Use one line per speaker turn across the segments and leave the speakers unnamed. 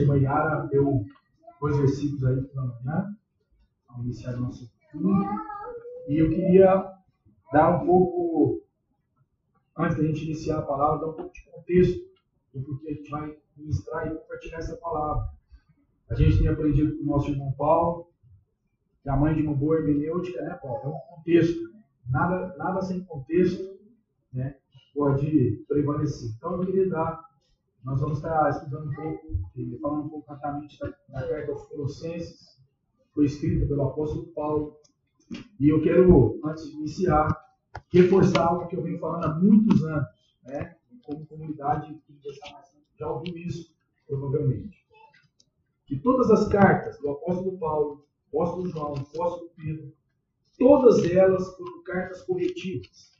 irmã Yara deu dois versículos aí pela manhã, ao iniciar o nosso estudo. E eu queria dar um pouco, antes da gente iniciar a palavra, dar um pouco de contexto do porquê a gente vai ministrar e compartilhar essa palavra. A gente tem aprendido com o nosso irmão Paulo, que a mãe de uma boa hermenêutica, né, Paulo? É um contexto. Nada, nada sem contexto né, pode prevalecer. Então eu queria dar, nós vamos estar estudando um pouco, falando um pouco rapidamente da, da carta aos Colossenses, foi escrita pelo apóstolo Paulo. E eu quero, antes de iniciar, reforçar algo que eu venho falando há muitos anos, né? Como comunidade já ouviu isso, provavelmente. Que todas as cartas do apóstolo Paulo, apóstolo João, apóstolo Pedro, todas elas foram cartas corretivas.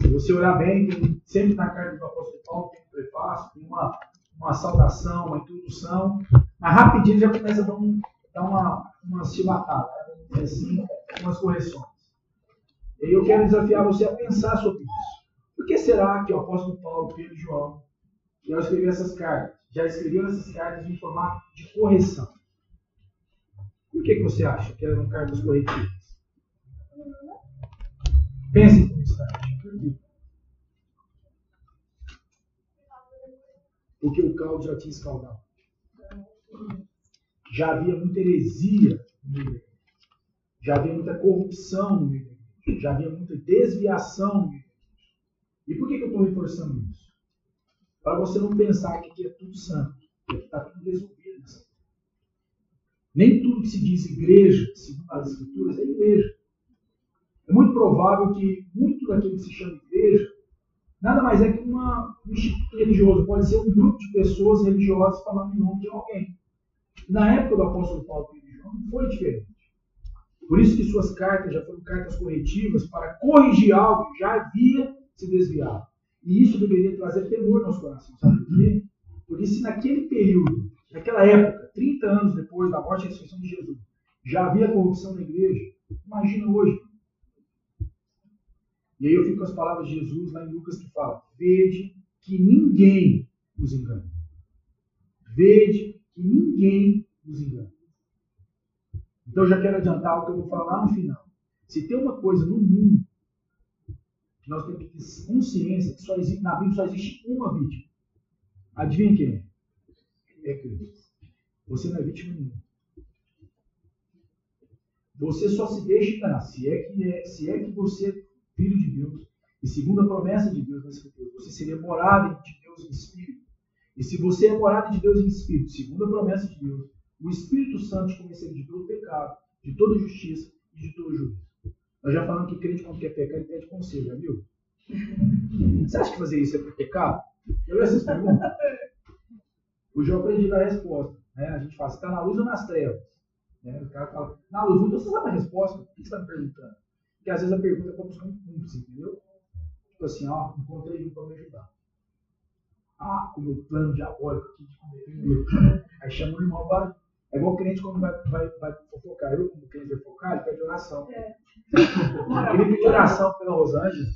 Se você olhar bem, sempre na carta do apóstolo Paulo tem um prefácio, tem uma, uma saudação, uma introdução, mas rapidinho já começa a dar, um, dar uma, uma chibatada, né? assim, umas correções. E eu quero desafiar você a pensar sobre isso. Por que será que o apóstolo Paulo, Pedro e João, já escreveram essas cartas, já escreveram essas cartas em formato de correção? Por que, que você acha que eram cartas corretivas? Pense por um instante. Porque o caldo já tinha escaldado. Já havia muita heresia no meio igreja. Já havia muita corrupção no meio igreja. Já havia muita desviação no igreja. E por que, que eu estou reforçando isso? Para você não pensar que aqui é tudo santo. Que está tudo resolvido. Nem tudo que se diz igreja, segundo as escrituras, é igreja. É muito provável que muito daquilo que se chama igreja nada mais é que uma, um instituto religioso, pode ser um grupo de pessoas religiosas falando em nome de alguém. Na época do apóstolo Paulo não foi diferente. Por isso que suas cartas já foram cartas corretivas para corrigir algo que já havia se desviado. E isso deveria trazer temor no nosso coração. Sabe por quê? Porque se naquele período, naquela época, 30 anos depois da morte e ressurreição de Jesus, já havia corrupção na igreja, imagina hoje. E aí eu fico com as palavras de Jesus lá em Lucas que fala: Vede que ninguém os engane. Vede que ninguém os engane. Então já quero adiantar o que eu vou falar lá no final. Se tem uma coisa no mundo que nós temos que ter consciência que só existe, na Bíblia só existe uma vítima. Adivinha quem é? É Cristo. Você não é vítima nenhuma. Você só se deixa enganar se é que, é, se é que você filho de Deus, e segundo a promessa de Deus na Escritura, você seria morada de Deus em espírito. E se você é morada de Deus em espírito, segundo a promessa de Deus, o Espírito Santo te convencer de todo pecado, de toda justiça e de todo juízo. Nós já falamos que crente quando quer pecar, ele pede conselho, já viu? Você acha que fazer isso é por pecado? Eu vi essas perguntas. O João aprende a dar a resposta. Né? A gente fala, você está na luz ou nas trevas? Né? O cara fala, na luz, então você sabe a resposta? O que você está me perguntando? Porque às vezes a pergunta é buscar um cúmplice, entendeu? Tipo assim, ó, encontrei um para me ajudar. Ah, com o meu plano diabólico aqui de erro. Aí chama o irmão para. É igual o crente quando vai, vai, vai fofocar. Eu, como crente vai fofocar, ele pede oração. É. Ele pede oração pela Rosângela.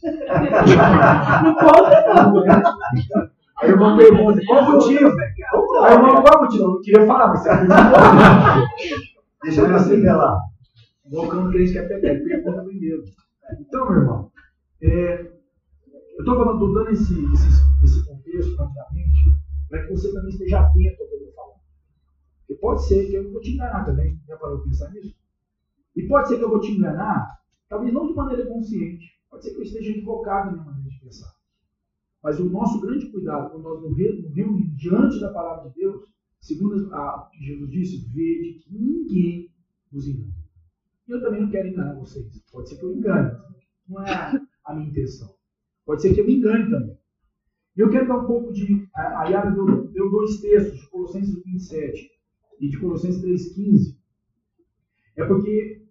Não conta, não. Aí o irmão pergunta, qual o motivo? Aí o irmão, qual o motivo? Eu não queria falar, mas você. Deixa eu se lá. Colocando crente que é pegar, ele pergunta primeiro. Então, meu irmão, é, eu estou falando, dando esse, esse, esse contexto rapidamente, para que você também esteja atento ao que eu estou falando. Porque pode ser que eu vou te enganar também, já parou de pensar nisso? E pode ser que eu vou te enganar, talvez não de maneira consciente, pode ser que eu esteja equivocado na minha maneira de pensar. Mas o nosso grande cuidado, quando nós nos diante da palavra de Deus, segundo a, Jesus disse, veja que ninguém nos engane. E eu também não quero enganar vocês. Pode ser que eu engane, não é a minha intenção. Pode ser que eu me engane também. E eu quero dar um pouco de. A Yara deu, deu dois textos, de Colossenses 27 e de Colossenses 3,15. É porque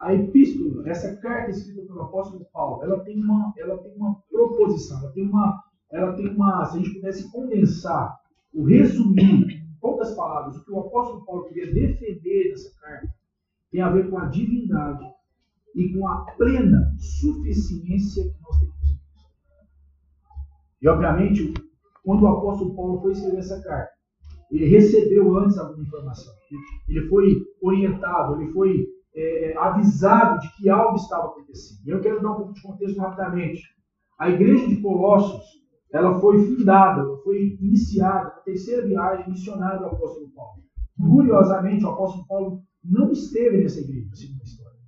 a epístola, essa carta escrita pelo apóstolo Paulo, ela tem uma, ela tem uma proposição, ela tem uma, ela tem uma, se a gente pudesse condensar, o resumir em poucas palavras, o que o apóstolo Paulo queria defender nessa carta, tem a ver com a divindade e com a plena suficiência que nós temos em. E, obviamente, quando o apóstolo Paulo foi escrever essa carta, ele recebeu antes alguma informação. Ele foi orientado, ele foi é, avisado de que algo estava acontecendo. E eu quero dar um pouco de contexto rapidamente. A igreja de Colossos, ela foi fundada, foi iniciada na terceira viagem missionária do apóstolo Paulo. Curiosamente, o apóstolo Paulo não esteve nessa igreja, segundo a história.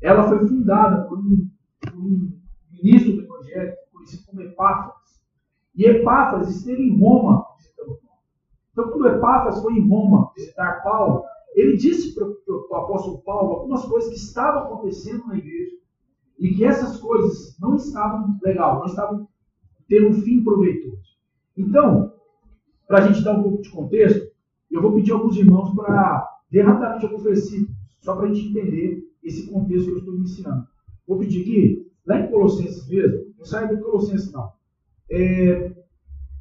Ela foi fundada por um, por um ministro do evangelho conhecido como Epáfras. E Epáfras esteve em Roma visitando Paulo. Então, quando Epáfras foi em Roma visitar Paulo, ele disse para o apóstolo Paulo algumas coisas que estavam acontecendo na igreja e que essas coisas não estavam legal, não estavam tendo um fim proveitoso. Então, para a gente dar um pouco de contexto, eu vou pedir a alguns irmãos para ler rapidamente alguns versículos, só para a gente entender esse contexto que eu estou iniciando. Vou pedir aqui, lá em Colossenses mesmo, não saia do Colossenses não. É,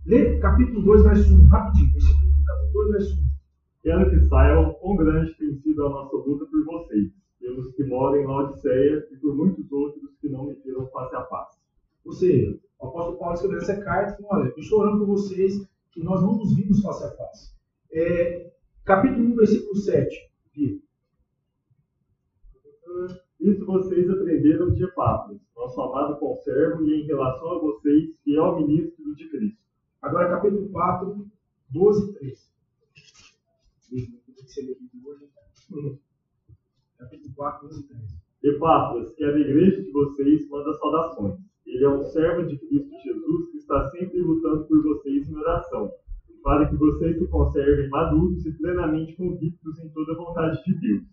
lê capítulo 2, verso 1, rapidinho, versículo, capítulo 2, verso 1.
Quero que saibam quão grande tem sido a nossa luta por vocês, pelos que moram em Laodiceia e por muitos outros que não me viram face a face.
Ou seja, o apóstolo Paulo escreveu essa carta e falou, olha, estou orando por vocês que nós não nos vimos face a face. É, capítulo 1, versículo 7. Aqui.
Isso vocês aprenderam de Epáfras, nosso amado conservo, e em relação a vocês, fiel ministro de Cristo.
Agora, capítulo 4, 12 e 13. Capítulo 4, 12 e 13.
Epáfras, que é da igreja de vocês, manda saudações. Ele é um servo de Cristo Jesus que está sempre lutando por vocês em oração, para que vocês se conservem maduros e plenamente convictos em toda a vontade de Deus.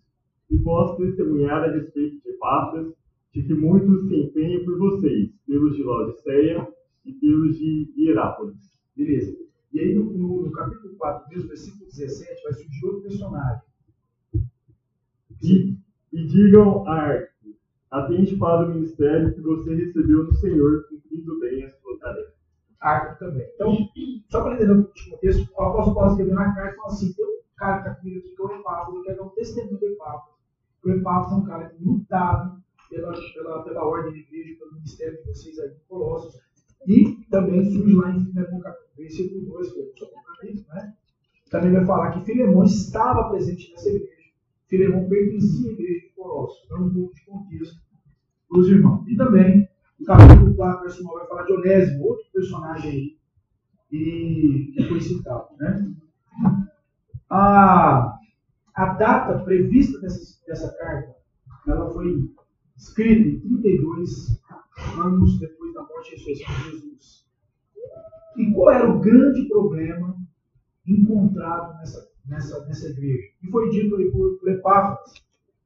E posso testemunhar a respeito de Epáfras, de que muitos se empenham por vocês, pelos de Laodiceia e pelos de Hierápolis.
Beleza. E aí no, no, no capítulo 4, mesmo versículo 17, vai surgir outro personagem.
E, e digam a Arco, atende para o ministério que você recebeu do Senhor, cumprindo bem a sua tarefa.
Arco também. Então, só para entender de contexto, o apóstolo Paulo escreveu na carta e falou assim: tem um cara que está comigo aqui que é o Epáfras, eu quero dar um testemunho do Epáfras. O Epáfras é um cara lutado pela, pela, pela ordem da igreja, pelo ministério de vocês aí em Colossos. E também surge lá em Filemão, versículo 2, que é o capítulo, né? Também vai falar que Filemão estava presente nessa igreja. Filemão pertencia à igreja de Colossos, dando um pouco de contexto para os irmãos. E também, no capítulo 4, verso 9, vai falar de Onésimo, outro personagem aí, e que foi citado. Né? A, a data prevista dessa, dessa carta, ela foi escrita em 32 anos depois da morte de Jesus. E qual era o grande problema encontrado nessa, nessa, nessa igreja? E foi dito aí por, por Epáfras.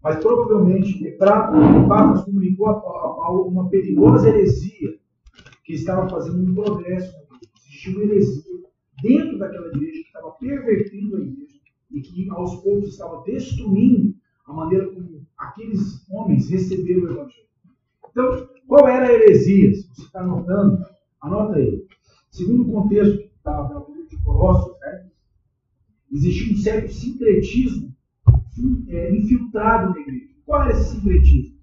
Mas provavelmente Epáfras comunicou a Paulo uma perigosa heresia que estava fazendo um progresso uma heresia dentro daquela igreja que estava pervertendo a igreja e que aos poucos estava destruindo a maneira como aqueles homens receberam o Evangelho. Então, qual era a heresia? Se você está anotando, anota aí. Segundo o contexto da, da de Colossos, né, existia um certo sincretismo é, infiltrado na igreja. Qual era esse sincretismo?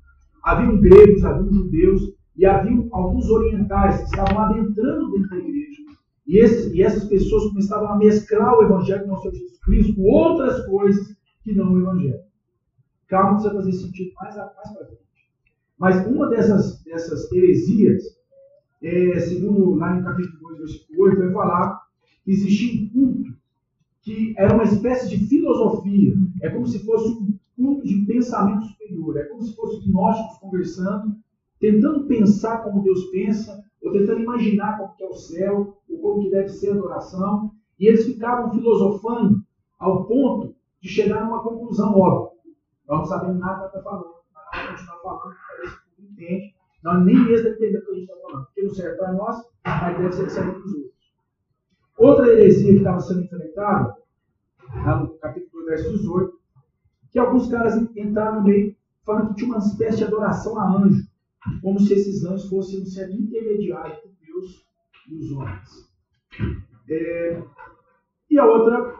Haviam gregos, haviam judeus e haviam alguns orientais que estavam adentrando dentro da igreja. E, esses, e essas pessoas começavam a mesclar o evangelho do nosso Senhor Jesus Cristo com outras coisas que não o evangelho. Calma vai fazer sentido mais, mais para frente. Mas uma dessas, dessas heresias, é, segundo lá no capítulo 2, versículo 8, vai falar que existia um culto que era uma espécie de filosofia. É como se fosse um culto de pensamento superior. É como se fosse gnósticos conversando, tentando pensar como Deus pensa, ou tentando imaginar como é o céu, ou como que deve ser a adoração. E eles ficavam filosofando ao ponto de chegar a uma conclusão óbvia. Nós não sabemos nada do que está falando vai continuar falando, parece que não entende. Nós nem mesmo entendemos o que a gente está falando. Porque não serve para nós, mas deve ser que serve para os outros. Outra heresia que estava sendo enfrentada, no capítulo 2, verso 18, que alguns caras entraram no meio falando que tinha uma espécie de adoração a anjo, como se esses anjos fossem um ser intermediário entre Deus e os homens. É, e a outra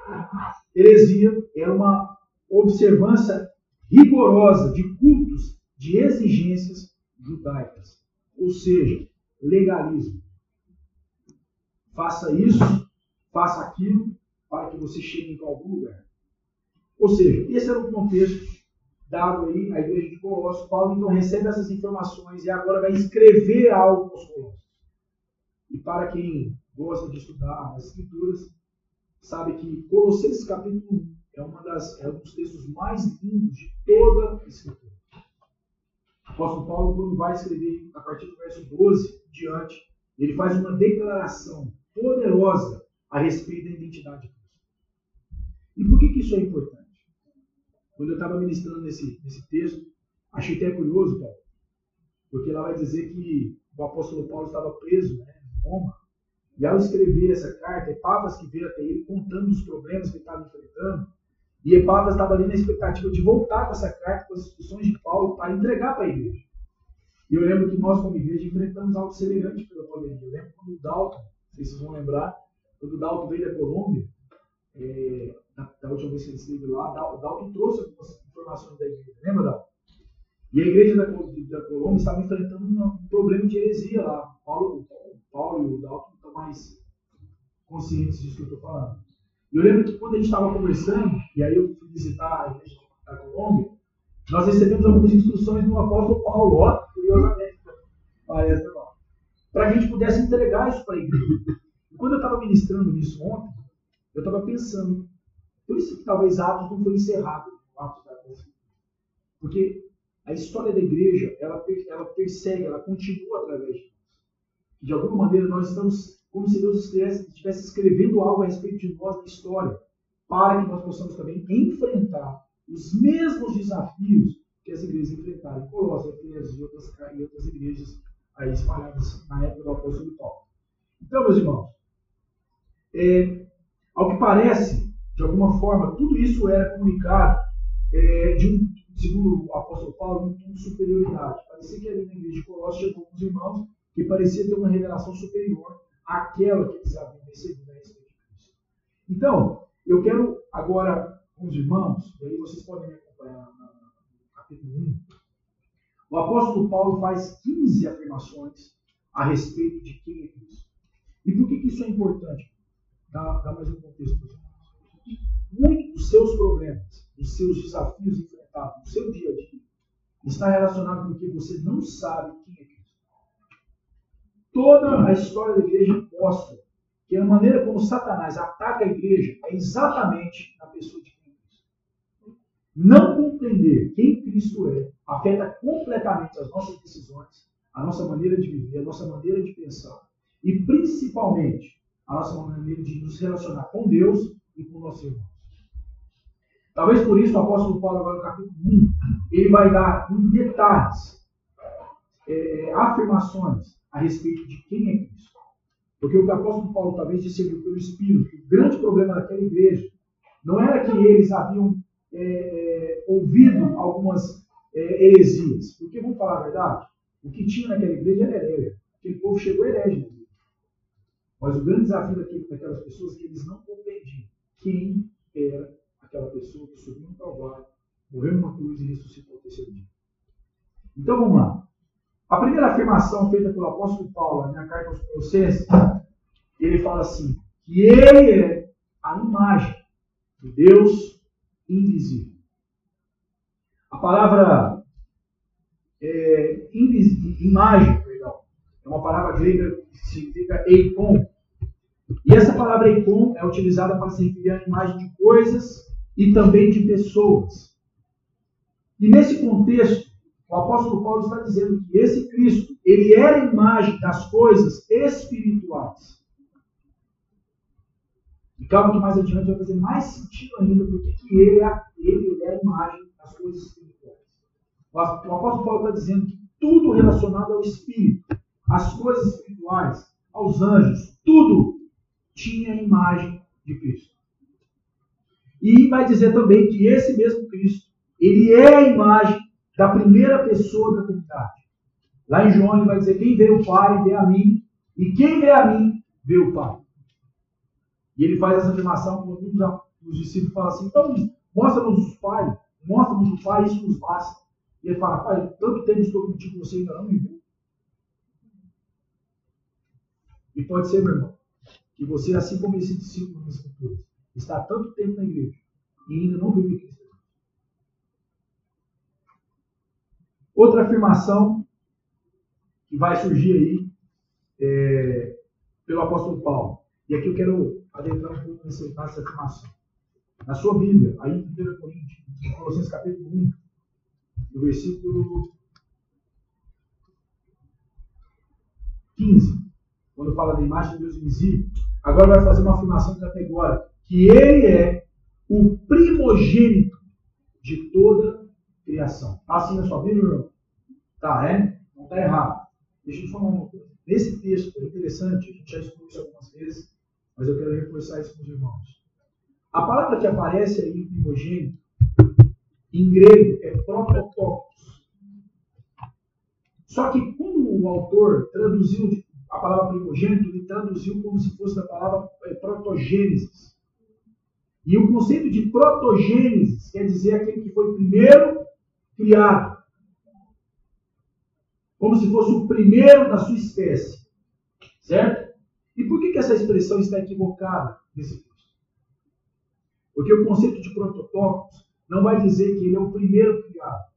heresia era uma observância rigorosa de cultos, de exigências judaicas. Ou seja, legalismo. Faça isso, faça aquilo, para que você chegue em algum lugar. Ou seja, esse era o contexto dado aí à igreja de Colossos. Paulo então recebe essas informações e agora vai escrever algo aos Colossos. E para quem gosta de estudar as Escrituras, sabe que Colossenses capítulo 1 é, uma das, é um dos textos mais lindos de toda a Escritura. O apóstolo Paulo, quando vai escrever a partir do verso 12 diante, ele faz uma declaração poderosa a respeito da identidade de Cristo. E por que, que isso é importante? Quando eu estava ministrando nesse, nesse texto, achei até curioso, Paulo, porque lá vai dizer que o apóstolo Paulo estava preso né, em Roma, e ao escrever essa carta, Epáfras que veio até ele contando os problemas que estava enfrentando, e Epáfras estava ali na expectativa de voltar com essa carta, com as instruções de Paulo, para entregar para a igreja. E eu lembro que nós, como igreja, enfrentamos algo semelhante pela pandemia. Eu lembro quando o Dalton, vocês vão lembrar, quando o Dalton veio da Colômbia, é, da, da, última vez que ele esteve lá, o Dalton trouxe algumas informações da igreja. Lembra, Dalton? E a igreja da, da Colômbia estava enfrentando um, problema de heresia lá. Paulo, Paulo e o Dalton estão mais conscientes disso que eu estou falando. E eu lembro que quando a gente estava conversando, e aí eu fui visitar a igreja da Colômbia, nós recebemos algumas instruções do apóstolo Paulo, ó, curiosamente, para que a gente pudesse entregar isso para a igreja. Quando eu estava ministrando isso ontem, eu estava pensando, por isso que talvez Atos não foi encerrado, da Porque a história da igreja, ela, ela persegue, ela continua através de nós. De alguma maneira, nós estamos como se Deus estivesse escrevendo algo a respeito de nós na história, para que nós possamos também enfrentar os mesmos desafios que as igrejas enfrentaram em Colossos, e outras, e outras igrejas aí espalhadas na época do apóstolo Paulo. Então, meus irmãos, é, ao que parece, de alguma forma, tudo isso era comunicado é, de um, segundo o apóstolo Paulo, um tom de superioridade. Parecia que ali na igreja de Colossos chegou alguns irmãos que parecia ter uma revelação superior àquela que eles haviam recebido a respeito de Cristo. Então, eu quero agora com os irmãos, e aí vocês podem me acompanhar no capítulo 1. O apóstolo Paulo faz 15 afirmações a respeito de quem é Cristo. E por que, que isso é importante? Dá, dá mais um contexto para os irmãos. Muitos dos seus problemas, dos seus desafios enfrentados no seu dia a dia, está relacionado com que você não sabe quem é Cristo. Toda a história da igreja mostra que a maneira como Satanás ataca a igreja é exatamente na pessoa de Cristo. Não compreender quem Cristo é afeta completamente as nossas decisões, a nossa maneira de viver, a nossa maneira de pensar e principalmente a nossa maneira de nos relacionar com Deus e com nossos irmãos. Talvez por isso o apóstolo Paulo, agora no capítulo 1, ele vai dar em detalhes é, é, afirmações a respeito de quem é Cristo. Porque o que o apóstolo Paulo talvez discerniu pelo Espírito, que o grande problema daquela igreja não era que eles haviam é, é, ouvido algumas é, heresias. Porque, vamos falar a verdade, o que tinha naquela igreja era herege. Aquele povo chegou herege. Mas o grande desafio daquelas pessoas é que eles não compreendiam quem era aquela pessoa que subiu no Calvário, morreu numa cruz e ressuscitou ao terceiro dia. Então vamos lá. A primeira afirmação feita pelo apóstolo Paulo na carta aos Colossenses, ele fala assim: que ele é a imagem do Deus invisível. A palavra é, imagem, perdão, é uma palavra grega que significa eikon, e essa palavra icon é utilizada para se referir à imagem de coisas e também de pessoas. E nesse contexto, o apóstolo Paulo está dizendo que esse Cristo, ele era a imagem das coisas espirituais. E calma que mais adiante vai fazer mais sentido ainda porque que ele é, ele é a imagem das coisas espirituais. O apóstolo Paulo está dizendo que tudo relacionado ao Espírito, às coisas espirituais, aos anjos, tudo tinha a imagem de Cristo. E vai dizer também que esse mesmo Cristo, ele é a imagem da primeira pessoa da Trindade. Lá em João ele vai dizer: quem vê o Pai vê a mim, e quem vê a mim vê o Pai. E ele faz essa afirmação quando um dos discípulos fala assim: então, mostra-nos o Pai, mostra-nos o Pai, isso nos basta. E ele fala: Pai, tanto tempo estou contigo, você ainda não me viu. E pode ser, meu irmão, que você, assim como esse discípulo nas Escrituras, está há tanto tempo na igreja e ainda não que Cristo é. Outra afirmação que vai surgir aí é, pelo apóstolo Paulo. E aqui eu quero adentrar um pouco nessa, nessa afirmação. Na sua Bíblia, aí em 1 Coríntios, em Colossenses capítulo 1, no versículo 15, quando fala da imagem de Deus invisível, agora vai fazer uma afirmação categórica, que ele é o primogênito de toda criação. Está assim na sua Bíblia, irmão? Tá, é? Não está errado. Deixa eu te falar uma coisa. Nesse texto, é interessante, a gente já expôs isso algumas vezes, mas eu quero reforçar isso com os irmãos. A palavra que aparece aí, primogênito, em grego é prototokos. Só que quando o autor traduziu a palavra primogênito, ele traduziu como se fosse a palavra é, protogênesis. E o conceito de protogênesis quer dizer aquele que foi primeiro criado. Como se fosse o primeiro da sua espécie. Certo? E por que, que essa expressão está equivocada nesse texto? Porque o conceito de prototocos não vai dizer que ele é o primeiro criado.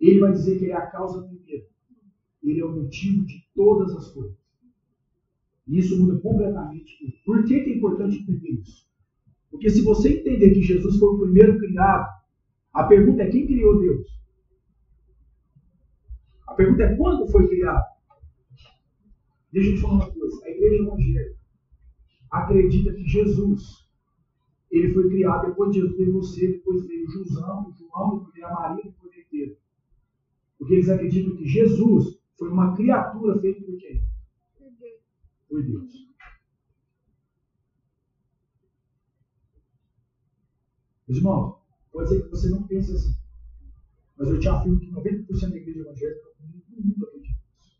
Ele vai dizer que ele é a causa primeira. Ele é o motivo de todas as coisas. E isso muda completamente tudo. Por que, é importante entender isso? Porque se você entender que Jesus foi o primeiro criado, a pergunta é quem criou Deus? A pergunta é quando foi criado? Deixa eu te falar uma coisa. A igreja evangélica acredita que Jesus ele foi criado depois de Jesus veio você, depois veio Josão, João, depois veio a Maria, depois veio Pedro. Porque eles acreditam que Jesus foi uma criatura feita por quem? Por Deus. Irmãos, pode ser que você não pense assim. Mas eu te afirmo que 90% da igreja evangélica mundo acredita nisso.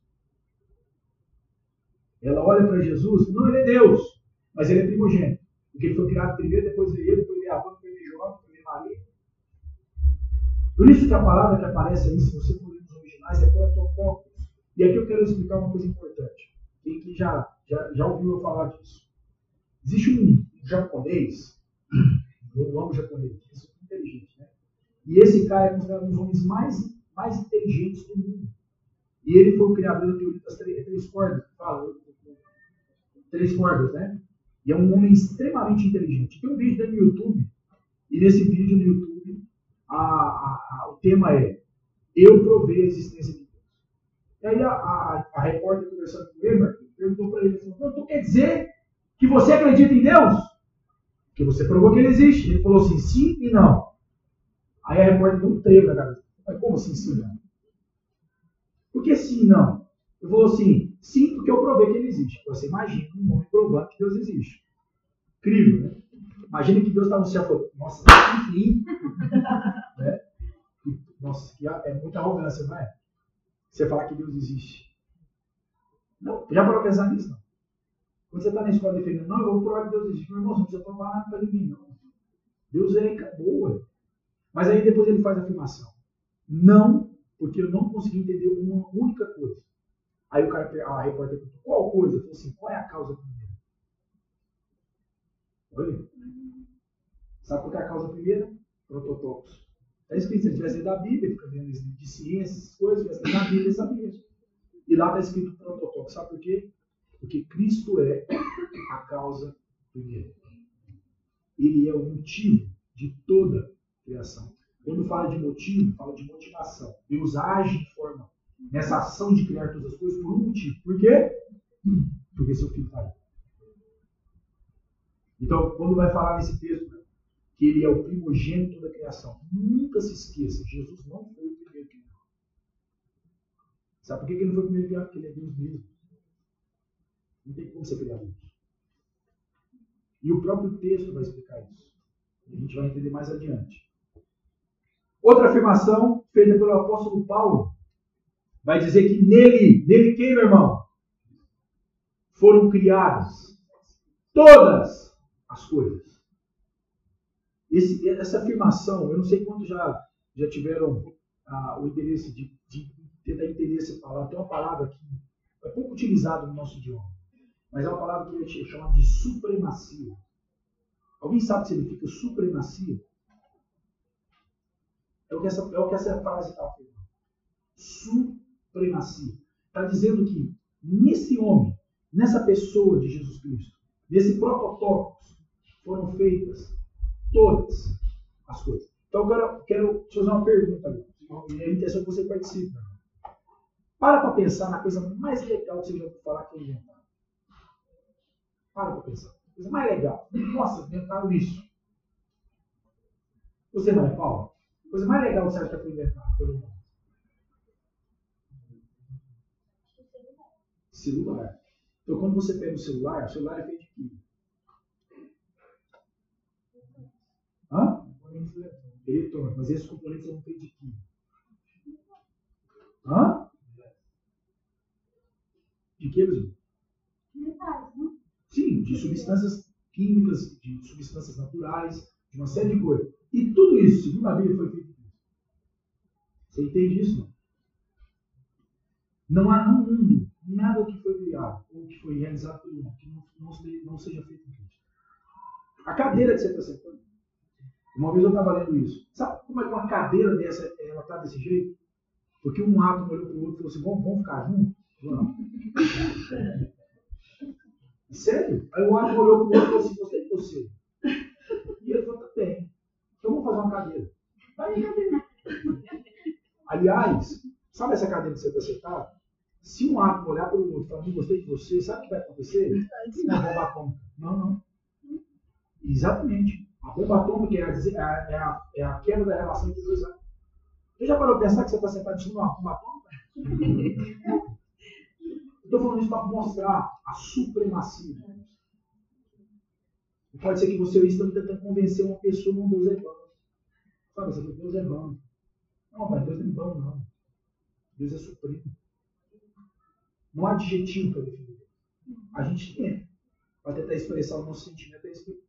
Ela olha para Jesus, não, ele é Deus, mas ele é primogênito. Porque ele foi criado primeiro, depois veio ele, depois veio Abraão, depois veio Jó, depois veio Maria. Por isso que a palavra que aparece aí, se você for ler os originais, é protocolo. E aqui eu quero explicar uma coisa importante. Quem que já, já, já ouviu eu falar disso? Existe um, japonês, eu amo japonês, isso é inteligente, né? E esse cara é considerado um dos homens mais, mais inteligentes do mundo. E ele foi o criador da teoria das três, três cordas, fala, três cordas, né? E é um homem extremamente inteligente. Tem um vídeo dele no YouTube, e nesse vídeo no YouTube, a, a, a, o tema é Eu provei a existência de. E aí a, a repórter conversando com ele, perguntou para ele, falou, então quer dizer que você acredita em Deus? Que você provou que ele existe. Ele falou assim, sim e não. Aí a repórter deu um trevo na cabeça. Mas como assim sim não? Por que sim não? Ele falou assim, sim, porque eu provei que ele existe. Você imagina um homem provando que Deus existe. Incrível, né? Imagina que Deus está no céu e falou, nossa, enfim. né? Nossa, que é muita arrogância, não é? Você falar que Deus existe. Não, já para pensar nisso, não. Quando você está na escola defendendo, não, eu vou provar que Deus existe. Meu irmão, você não precisa para ninguém, não. Deus é boa. Mas aí depois ele faz a afirmação. Não, porque eu não consegui entender uma única coisa. Aí o cara, a repórter perguntou, qual coisa? Eu falei assim, qual é a causa primeira? Olha. Sabe qual é a causa primeira? Prototopos. Está escrito, se ele tivesse da Bíblia, fica vendo de ciências, coisas, tivesse na Bíblia, ele sabia. E lá está escrito prototopos. Sabe por quê? Porque Cristo é a causa primeira. Ele é o motivo de toda criação. Quando fala de motivo, fala de motivação. Deus age de forma nessa ação de criar todas as coisas por um motivo. Por quê? Porque seu filho está aí. Então, quando vai falar nesse texto que ele é o primogênito da criação, nunca se esqueça, Jesus não foi o primeiro criado. Sabe por que ele não foi o primeiro criado? Porque ele é Deus mesmo. Não tem como ser criado. E o próprio texto vai explicar isso. A gente vai entender mais adiante. Outra afirmação feita pelo apóstolo Paulo vai dizer que nele, nele quem, meu irmão? Foram criadas todas as coisas. Esse, essa afirmação, eu não sei quantos já, já tiveram ah, o interesse de, de tentar entender essa palavra. Tem uma palavra que é pouco utilizada no nosso idioma, mas é uma palavra que é chamada de supremacia. Alguém sabe se ele fica supremacia? É o que essa, é o que essa frase está afirmando. Supremacia. Está dizendo que nesse homem, nessa pessoa de Jesus Cristo, nesse prototipos, foram feitas todas as coisas. Então eu quero, te fazer uma pergunta agora. A intenção é que você participe. Para para pensar na coisa mais legal que você já ouviu falar que é inventar. Para para pensar. Coisa mais legal. Nossa, inventaram isso. Você é, Paulo? Coisa mais legal que você acha que foi inventado pelo mundo? Celular. Então, quando você pega o celular, o celular é feito de quê? Hã? Eletrônico. Mas esses componentes são feitos de quê? Hã? De que, Brasil?
Metais, não?
Sim, de substâncias químicas, de substâncias naturais, de uma série de coisas. E tudo isso, segundo a Bíblia, foi feito de Deus. Você entende isso? Não? Não há no mundo nada que foi criado ou que foi realizado pelo mundo que não, não, não seja feito em Cristo. A cadeira que você está sentando. Uma vez eu estava lendo isso. Sabe como é que uma cadeira dessa ela está desse jeito? Porque um átomo olhou para o outro e falou assim: vamos, vamos ficar juntos? Vamos. Sério? Aí o átomo olhou para o outro e falou assim: gostei de você. E ele falou: tá bem. Então vamos fazer uma cadeira. Aliás, sabe essa cadeira que você está sentado? Se um átomo olhar para o outro e falar, não gostei de você, sabe o que vai acontecer? Atômica. Não, não. Exatamente. A bomba atômica é a, é a, é a da relação entre dois átomos. Você já parou pensar que você está sentado em uma bomba atômica? Estou falando isso para mostrar a supremacia. Pode ser que você esteja tentando convencer uma pessoa que Deus é bom. Sabe, você Deus é bom. Não, pai, Deus não é bom, não. Deus é supremo. Não há adjetivo para definir. A gente tem para tentar expressar o nosso sentimento a respeito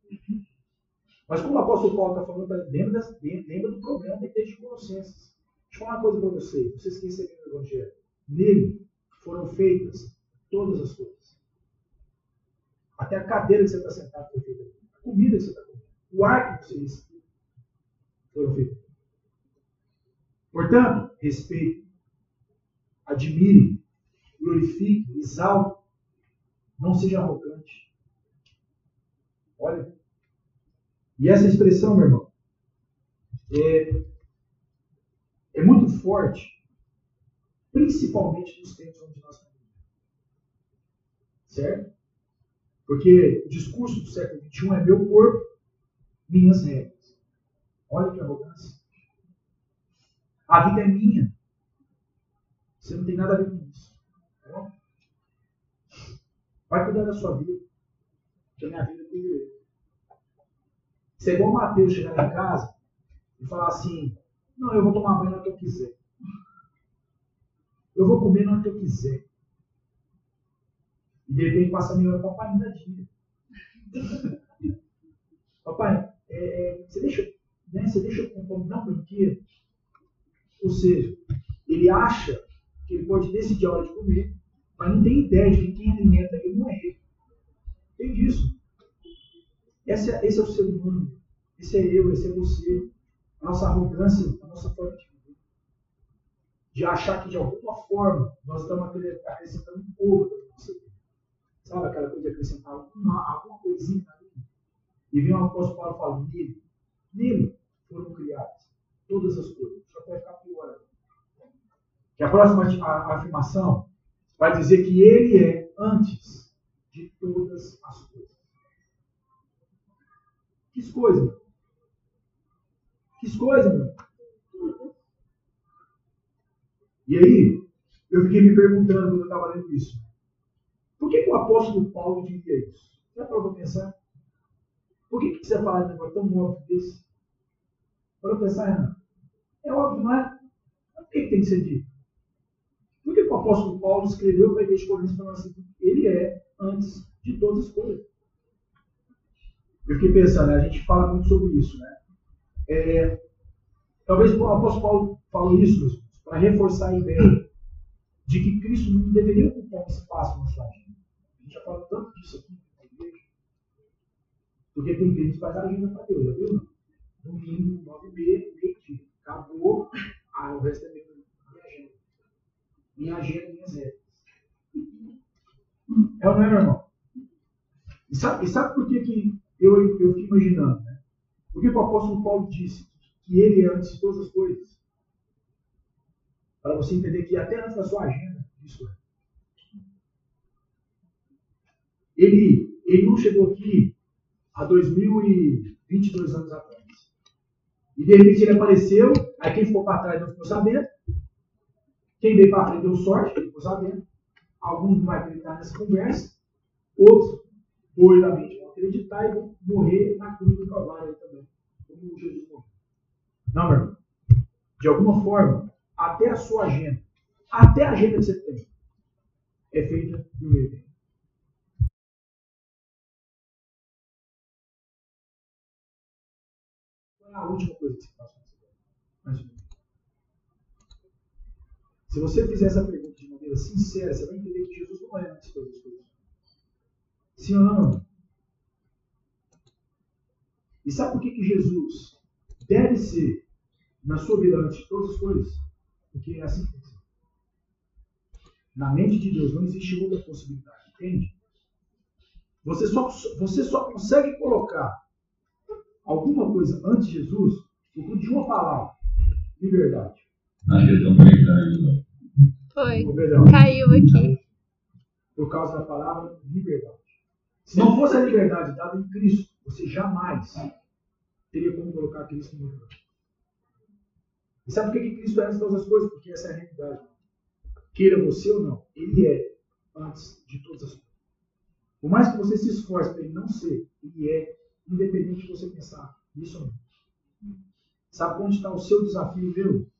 Mas como o apóstolo Paulo está falando, lembra, lembra do problema da igreja de Colossenses. Deixa eu falar uma coisa para vocês. Vocês que receberam o Evangelho. Nele foram feitas todas as coisas. Até a cadeira que você está sentado foi feita. A comida que você está comendo. O ar que você respira foram feitos. Portanto, respeite, admire, glorifique, exalte, não seja arrogante. Olha. E essa expressão, meu irmão, é, é muito forte, principalmente nos tempos onde nós estamos. Certo? Porque o discurso do século XXI é meu corpo, minhas regras. Olha que arrogância. A vida é minha. Você não tem nada a ver com isso. Tá Vai cuidar da sua vida. Que a minha vida tem eu. Você é igual o Mateus chegar em casa e falar assim: Não, eu vou tomar banho na que eu quiser. Eu vou comer na hora que eu quiser. E de repente passa a minha hora, papai, me dá dinheiro. papai, é, é, você deixa, né, você deixa eu comprar um brinquedo. Ou seja, ele acha que ele pode decidir a hora de comer, mas não tem ideia de que quem alimenta ele não é ele. Tem disso. Esse é, esse é o ser humano. Esse é eu, esse é você. A nossa arrogância, a nossa forma de viver. De achar que de alguma forma nós estamos acrescentando um pouco da nossa vida. Sabe aquela coisa de acrescentar uma, alguma coisinha na vida? E vem o apóstolo Paulo falando, nele, nele foram criadas todas as coisas. Só vai ficar pior. Que a próxima afirmação vai dizer que ele é antes de todas as coisas. Que coisa? Que coisa, meu? E aí, eu fiquei me perguntando quando eu estava lendo isso. Por que, que, o apóstolo Paulo diria isso? Parou para pensar? Por que, que você fala um negócio tão óbvio desse? Para pensar, Renan. É óbvio, não é? Por que, que tem que ser dito? Por que o apóstolo Paulo escreveu para a igreja de Coríntios falando assim? Ele é antes de todas as coisas. Eu fiquei pensando, né? a gente fala muito sobre isso, né? É, talvez o apóstolo Paulo falou isso para reforçar a ideia de que Cristo não deveria ocupar um espaço no sua A gente já fala tanto disso aqui na igreja. Porque tem gente que faz agenda para Deus, já viu? Domingo, 9 h meio-dia. Acabou, ah, o resto é minha agenda. Minha agenda, minhas regras. É ou não é, meu irmão? E sabe, e sabe por que, que eu, eu fico imaginando? Né? Por que o apóstolo Paulo disse que ele é antes de todas as coisas? Para você entender que até antes da sua agenda, isso é. Ele, ele não chegou aqui há 2022 anos atrás. E de repente ele apareceu, aí quem ficou para trás não ficou sabendo. Quem veio para frente deu sorte, ficou sabendo. Alguns não vão acreditar nessa conversa, outros doidamente acreditar e morrer na cruz do Calvário também, como Jesus morreu. Não, meu irmão. De alguma forma, até a sua agenda, até a agenda que você tem, é feita. Qual é a última coisa que você faz com você? Se você fizer essa pergunta de maneira sincera, você vai entender que Jesus não é antes de todas as coisas. Sim ou não? E sabe por que, que Jesus deve ser na sua vida antes de todas as coisas? Porque é assim que tem que ser. Na mente de Deus não existe outra possibilidade, entende? Você só, você só consegue colocar alguma coisa antes de Jesus por de uma palavra: liberdade.
Que estão conectados.
Foi. Caiu aqui.
Por causa da palavra liberdade. Se não fosse a liberdade dada em Cristo, você jamais teria como colocar Cristo no lugar. E sabe por que Cristo é antes todas as coisas? Porque essa é a realidade. Queira você ou não, Ele é antes de todas as coisas. Por mais que você se esforce para Ele não ser, Ele é, independente de você pensar nisso ou não. Sabe onde está o seu desafio, meu?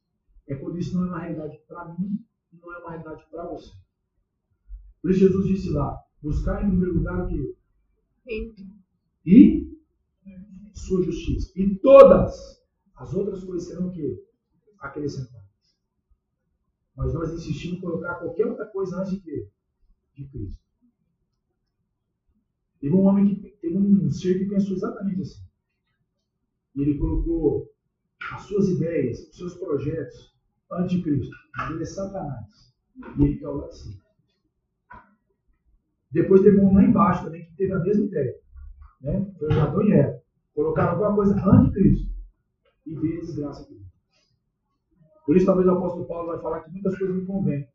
É quando isso não é uma realidade para mim e não é uma realidade para você. Por isso Jesus disse lá, buscar em primeiro lugar o quê? E sua justiça. E todas as outras coisas serão o quê? Acrescentadas. Mas nós insistimos em colocar qualquer outra coisa antes de quê? De Cristo. Teve um homem que teve um ser que pensou exatamente assim. E ele colocou as suas ideias, os seus projetos anticristo. Mas ele é Satanás. E ele o lado de cima. Depois teve um lá embaixo também que teve a mesma ideia. Né? Foi o Adão e Eva. Colocaram alguma coisa anticristo. E veio a desgraça aqui. Por isso, talvez o apóstolo Paulo vai falar que muitas coisas me convêm.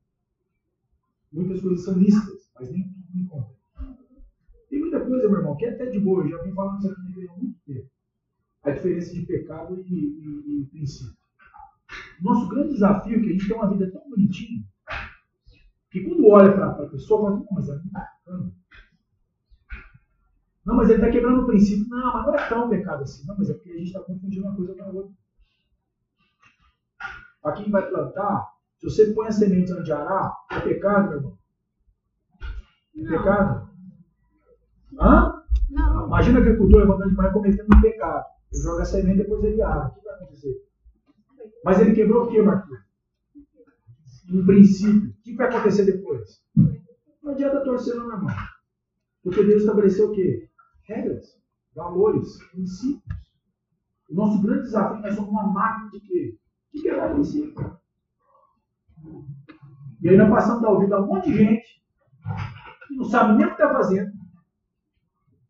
Muitas coisas são lícitas, mas nem tudo me convém. Tem muita coisa, meu irmão, que é até de boa. Eu já vim falando isso aqui há muito tempo. A diferença de pecado e, e, e princípio. Nosso grande desafio é que a gente tem uma vida tão bonitinha que quando olha para a pessoa, fala, não, mas é muito bacana. Não, mas ele está quebrando o princípio. Não, mas não é tão pecado assim. Não, mas é porque a gente está confundindo uma coisa com a outra. Para quem vai plantar, se você põe a semente onde arar, é pecado, meu irmão? É pecado? Hã?
Não.
Imagina o agricultor levantando de manhã cometendo um pecado. Ele joga a semente e depois ele ara. O que vai acontecer? Mas ele quebrou o que, Marcos? Um princípio. O que vai acontecer depois? Não adianta torcer não, irmão. Porque Deus estabeleceu o quê? Regras, valores, princípios. O nosso grande desafio é somos uma máquina de quê? De quebrar princípio. E aí nós passamos da ouvido a um monte de gente que não sabe nem o que está fazendo.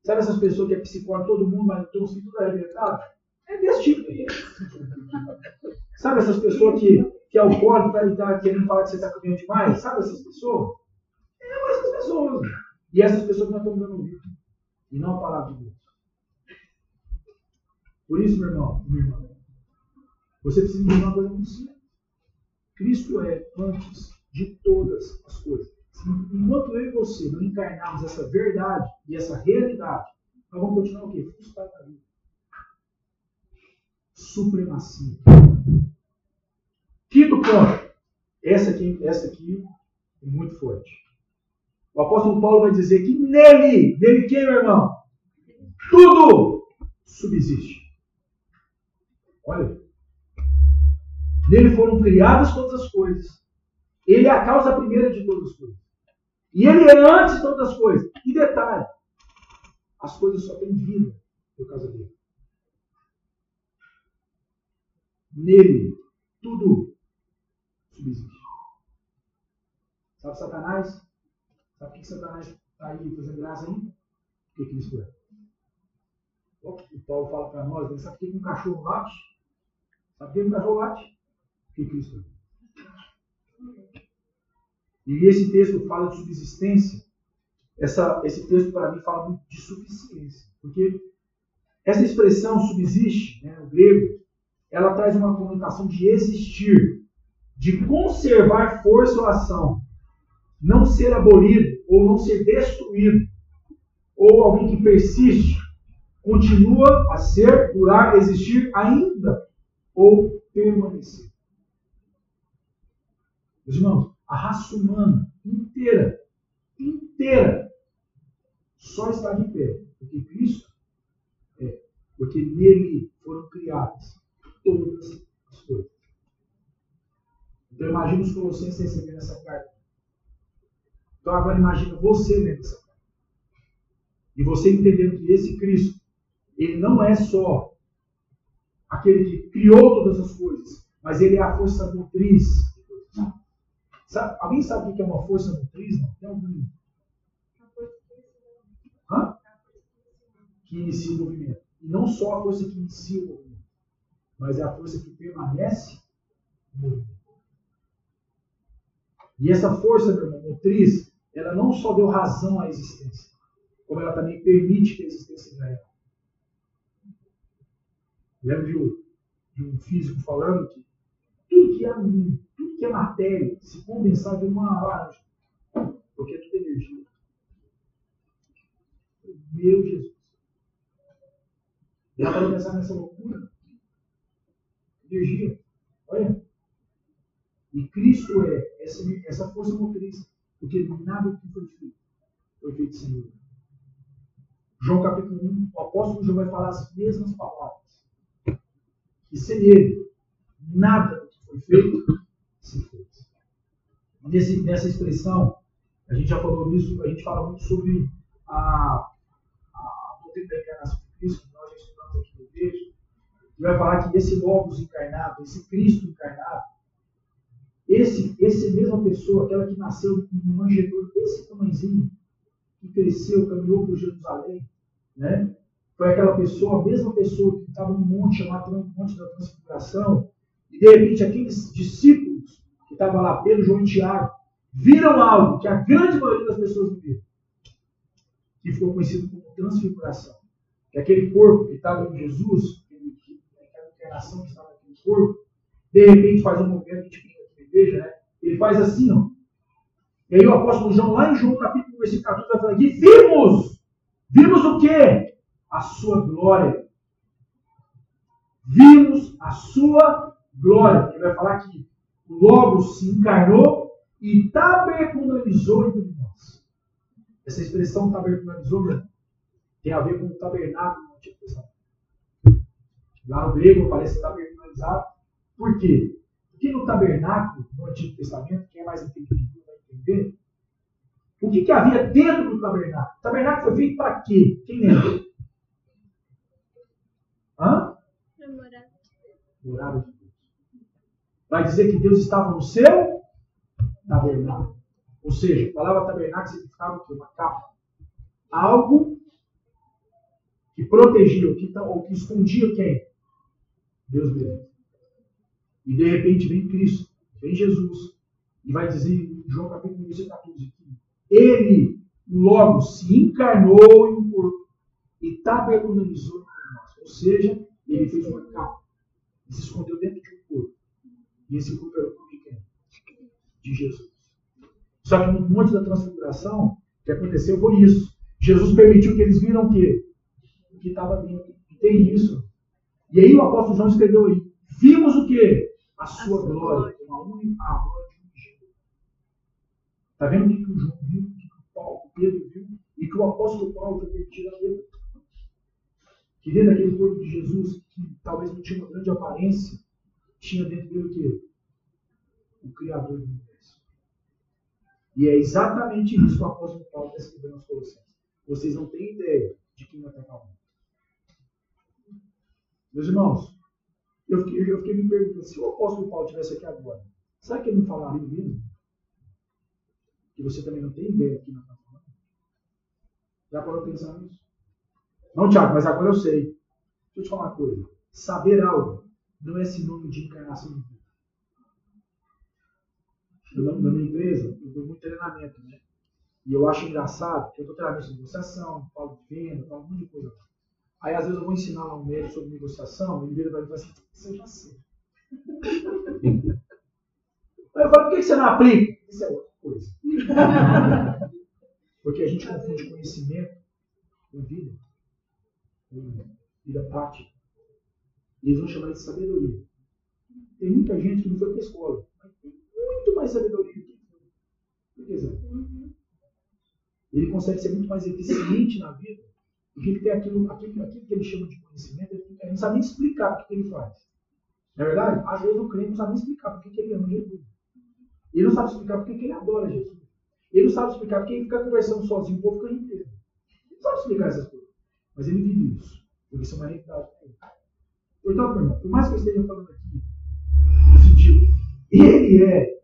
Sabe essas pessoas que é psicóloga todo mundo, mas estão se tudo arrebentado? É desse tipo. Sabe essas pessoas que, que é alcoólico para estar querendo falar que você está comendo demais? Sabe essas pessoas? É essas pessoas. E essas pessoas que nós estamos dando ouvido. E não a palavra de Deus. Por isso, meu irmão, minha irmã, você precisa entender uma coisa muito simples. Cristo é antes de todas as coisas. Enquanto eu e você não encarnarmos essa verdade e essa realidade, nós vamos continuar o quê? Frustrado na vida. Supremacia. Quinto ponto. Essa aqui, essa aqui é muito forte. O apóstolo Paulo vai dizer que nele, nele quem, meu irmão? Tudo subsiste. Olha. Nele foram criadas todas as coisas. Ele é a causa primeira de todas as coisas. E ele é antes de todas as coisas. E detalhe, as coisas só têm vida por causa dele. Nele, tudo subsiste. Sabe Satanás? Sabe o que Satanás está aí fazendo graça? O que Cristo é? O Paulo fala para nós, né? sabe por que um cachorro late? Sabe por que um cachorro late? O que Cristo é? E esse texto fala de subsistência. Essa, esse texto, para mim, fala muito de suficiência. Porque essa expressão subsiste, né, no grego, ela traz uma conotação de existir, de conservar força ou ação, não ser abolido ou não ser destruído, ou alguém que persiste, continua a ser, durar, existir ainda ou permanecer. Meus irmãos, a raça humana inteira, inteira, só está de pé porque Cristo é, porque nele foram criadas todas as coisas. Então imagina os colossenses recebendo essa carta. Então agora imagina você lendo essa carta. E você entendendo que esse Cristo, ele não é só aquele que criou todas as coisas, mas ele é a força motriz. Sabe, alguém sabe o que é uma força motriz? Não? Tem algum? Hã? Que inicia o movimento. E não só a força que inicia o movimento, mas é a força que permanece no movimento. E essa força, meu irmão, motriz, ela não só deu razão à existência, como ela também permite que a existência venha. Lembro de um, de um físico falando que tudo que é tudo que é matéria, se condensar vira uma laranja. Porque é tudo energia. Meu Jesus. Dá para pensar nessa loucura? Energia. Olha. E Cristo é essa, essa força motriz. Porque nada que foi feito foi feito sem ele. João capítulo 1, o apóstolo João vai falar as mesmas palavras. E sem ele, nada que foi feito se fez. Nesse, nessa expressão, a gente já falou nisso, a gente fala muito sobre a, a da encarnação de Cristo, que nós já estudamos aqui no igreja. E vai falar que esse Logos encarnado, esse Cristo encarnado, esse, esse mesma pessoa, aquela que nasceu num manjedouro desse tamanhozinho, que cresceu, caminhou por Jerusalém, né? Foi aquela pessoa, a mesma pessoa que estava no monte chamado Monte da Transfiguração, e de repente aqueles discípulos que estavam lá, Pedro, João e Tiago, viram algo que a grande maioria das pessoas não viram, que ficou conhecido como transfiguração. Que aquele corpo que estava em Jesus, aquela encarnação que estava naquele corpo, de repente faz um movimento, gente igreja, né? Ele faz assim, ó. E aí o apóstolo João, lá em João capítulo 1, versículo 14, vai falar aqui, vimos! Vimos o quê? A sua glória. Vimos a sua glória. Ele vai falar que logo se encarnou e tabernaculizou entre nós. Essa expressão tabernaculizou tem a ver com o tabernáculo no Antigo Testamento. Lá no grego parece tabernaculizado. Por quê? Que no tabernáculo, no Antigo Testamento, quem é mais entendido vai entender, o que, que havia dentro do tabernáculo? O tabernáculo foi feito para quê? Quem lembra? Hã? Morada de Deus. Vai dizer que Deus estava no seu tabernáculo. Ou seja, a palavra tabernáculo significava o quê? Uma capa. Algo que protegia, ou que, ou que escondia quem? Deus mesmo. E de repente vem Cristo, vem Jesus, e vai dizer em João capítulo 14 que ele logo se encarnou em corpo e tabernalizou entre nós. Ou seja, ele fez uma capa e se escondeu dentro de um corpo. E esse corpo era o corpo de quem? De Jesus. Só que no monte da transfiguração, o que aconteceu foi isso. Jesus permitiu que eles viram o quê? O que estava dentro. E tem isso. E aí o apóstolo João escreveu aí. Vimos o quê? A sua glória, única a glória de um dia. Está vendo o que o João viu, o que o Paulo, Pedro viu e que o apóstolo Paulo foi permitido a ver? Que dentro daquele corpo de Jesus, que talvez não tinha uma grande aparência, tinha dentro dele o quê? O Criador do universo. E é exatamente isso que o apóstolo Paulo está escrevendo aos Colossenses. Vocês não têm ideia de quem vai pecar o mundo. Meus irmãos, eu fiquei, eu fiquei me perguntando, se o apóstolo Paulo estivesse aqui agora, será que ele não falaria mesmo? Que você também não tem ideia do que nós estamos falando? Já parou pensar nisso? Não, Tiago, mas agora eu sei. Deixa eu te falar uma coisa. Saber algo não é sinônimo de encarnação de vida. Eu, na minha empresa, eu dou muito treinamento, né? E eu acho engraçado eu dou treinamento de negociação, falo de venda, falo um monte de coisa. Aí às vezes eu vou ensinar lá um médico sobre negociação, e ele e fala assim, você já sei. Aí eu falo, por que você não aplica? Isso é outra coisa. Porque a gente confunde conhecimento com vida, com vida prática. E eles vão chamar de sabedoria. Tem muita gente que não foi para a escola, mas tem muito mais sabedoria do que foi. Por exemplo, ele consegue ser muito mais eficiente na vida porque ele tem aquilo, aquilo, aquilo que ele chama de conhecimento, ele não sabe nem explicar o que ele faz. Não é verdade? Às vezes o crente não sabe nem explicar por que ele ama Jesus. Ele não sabe explicar por que ele adora Jesus. Ele não sabe explicar porque ele fica conversando sozinho, o povo fica inteiro. Ele não sabe explicar essas coisas. Mas ele vive isso. Porque isso é uma realidade. Portanto, meu irmão, por mais que eu esteja falando aqui, no sentido, ele é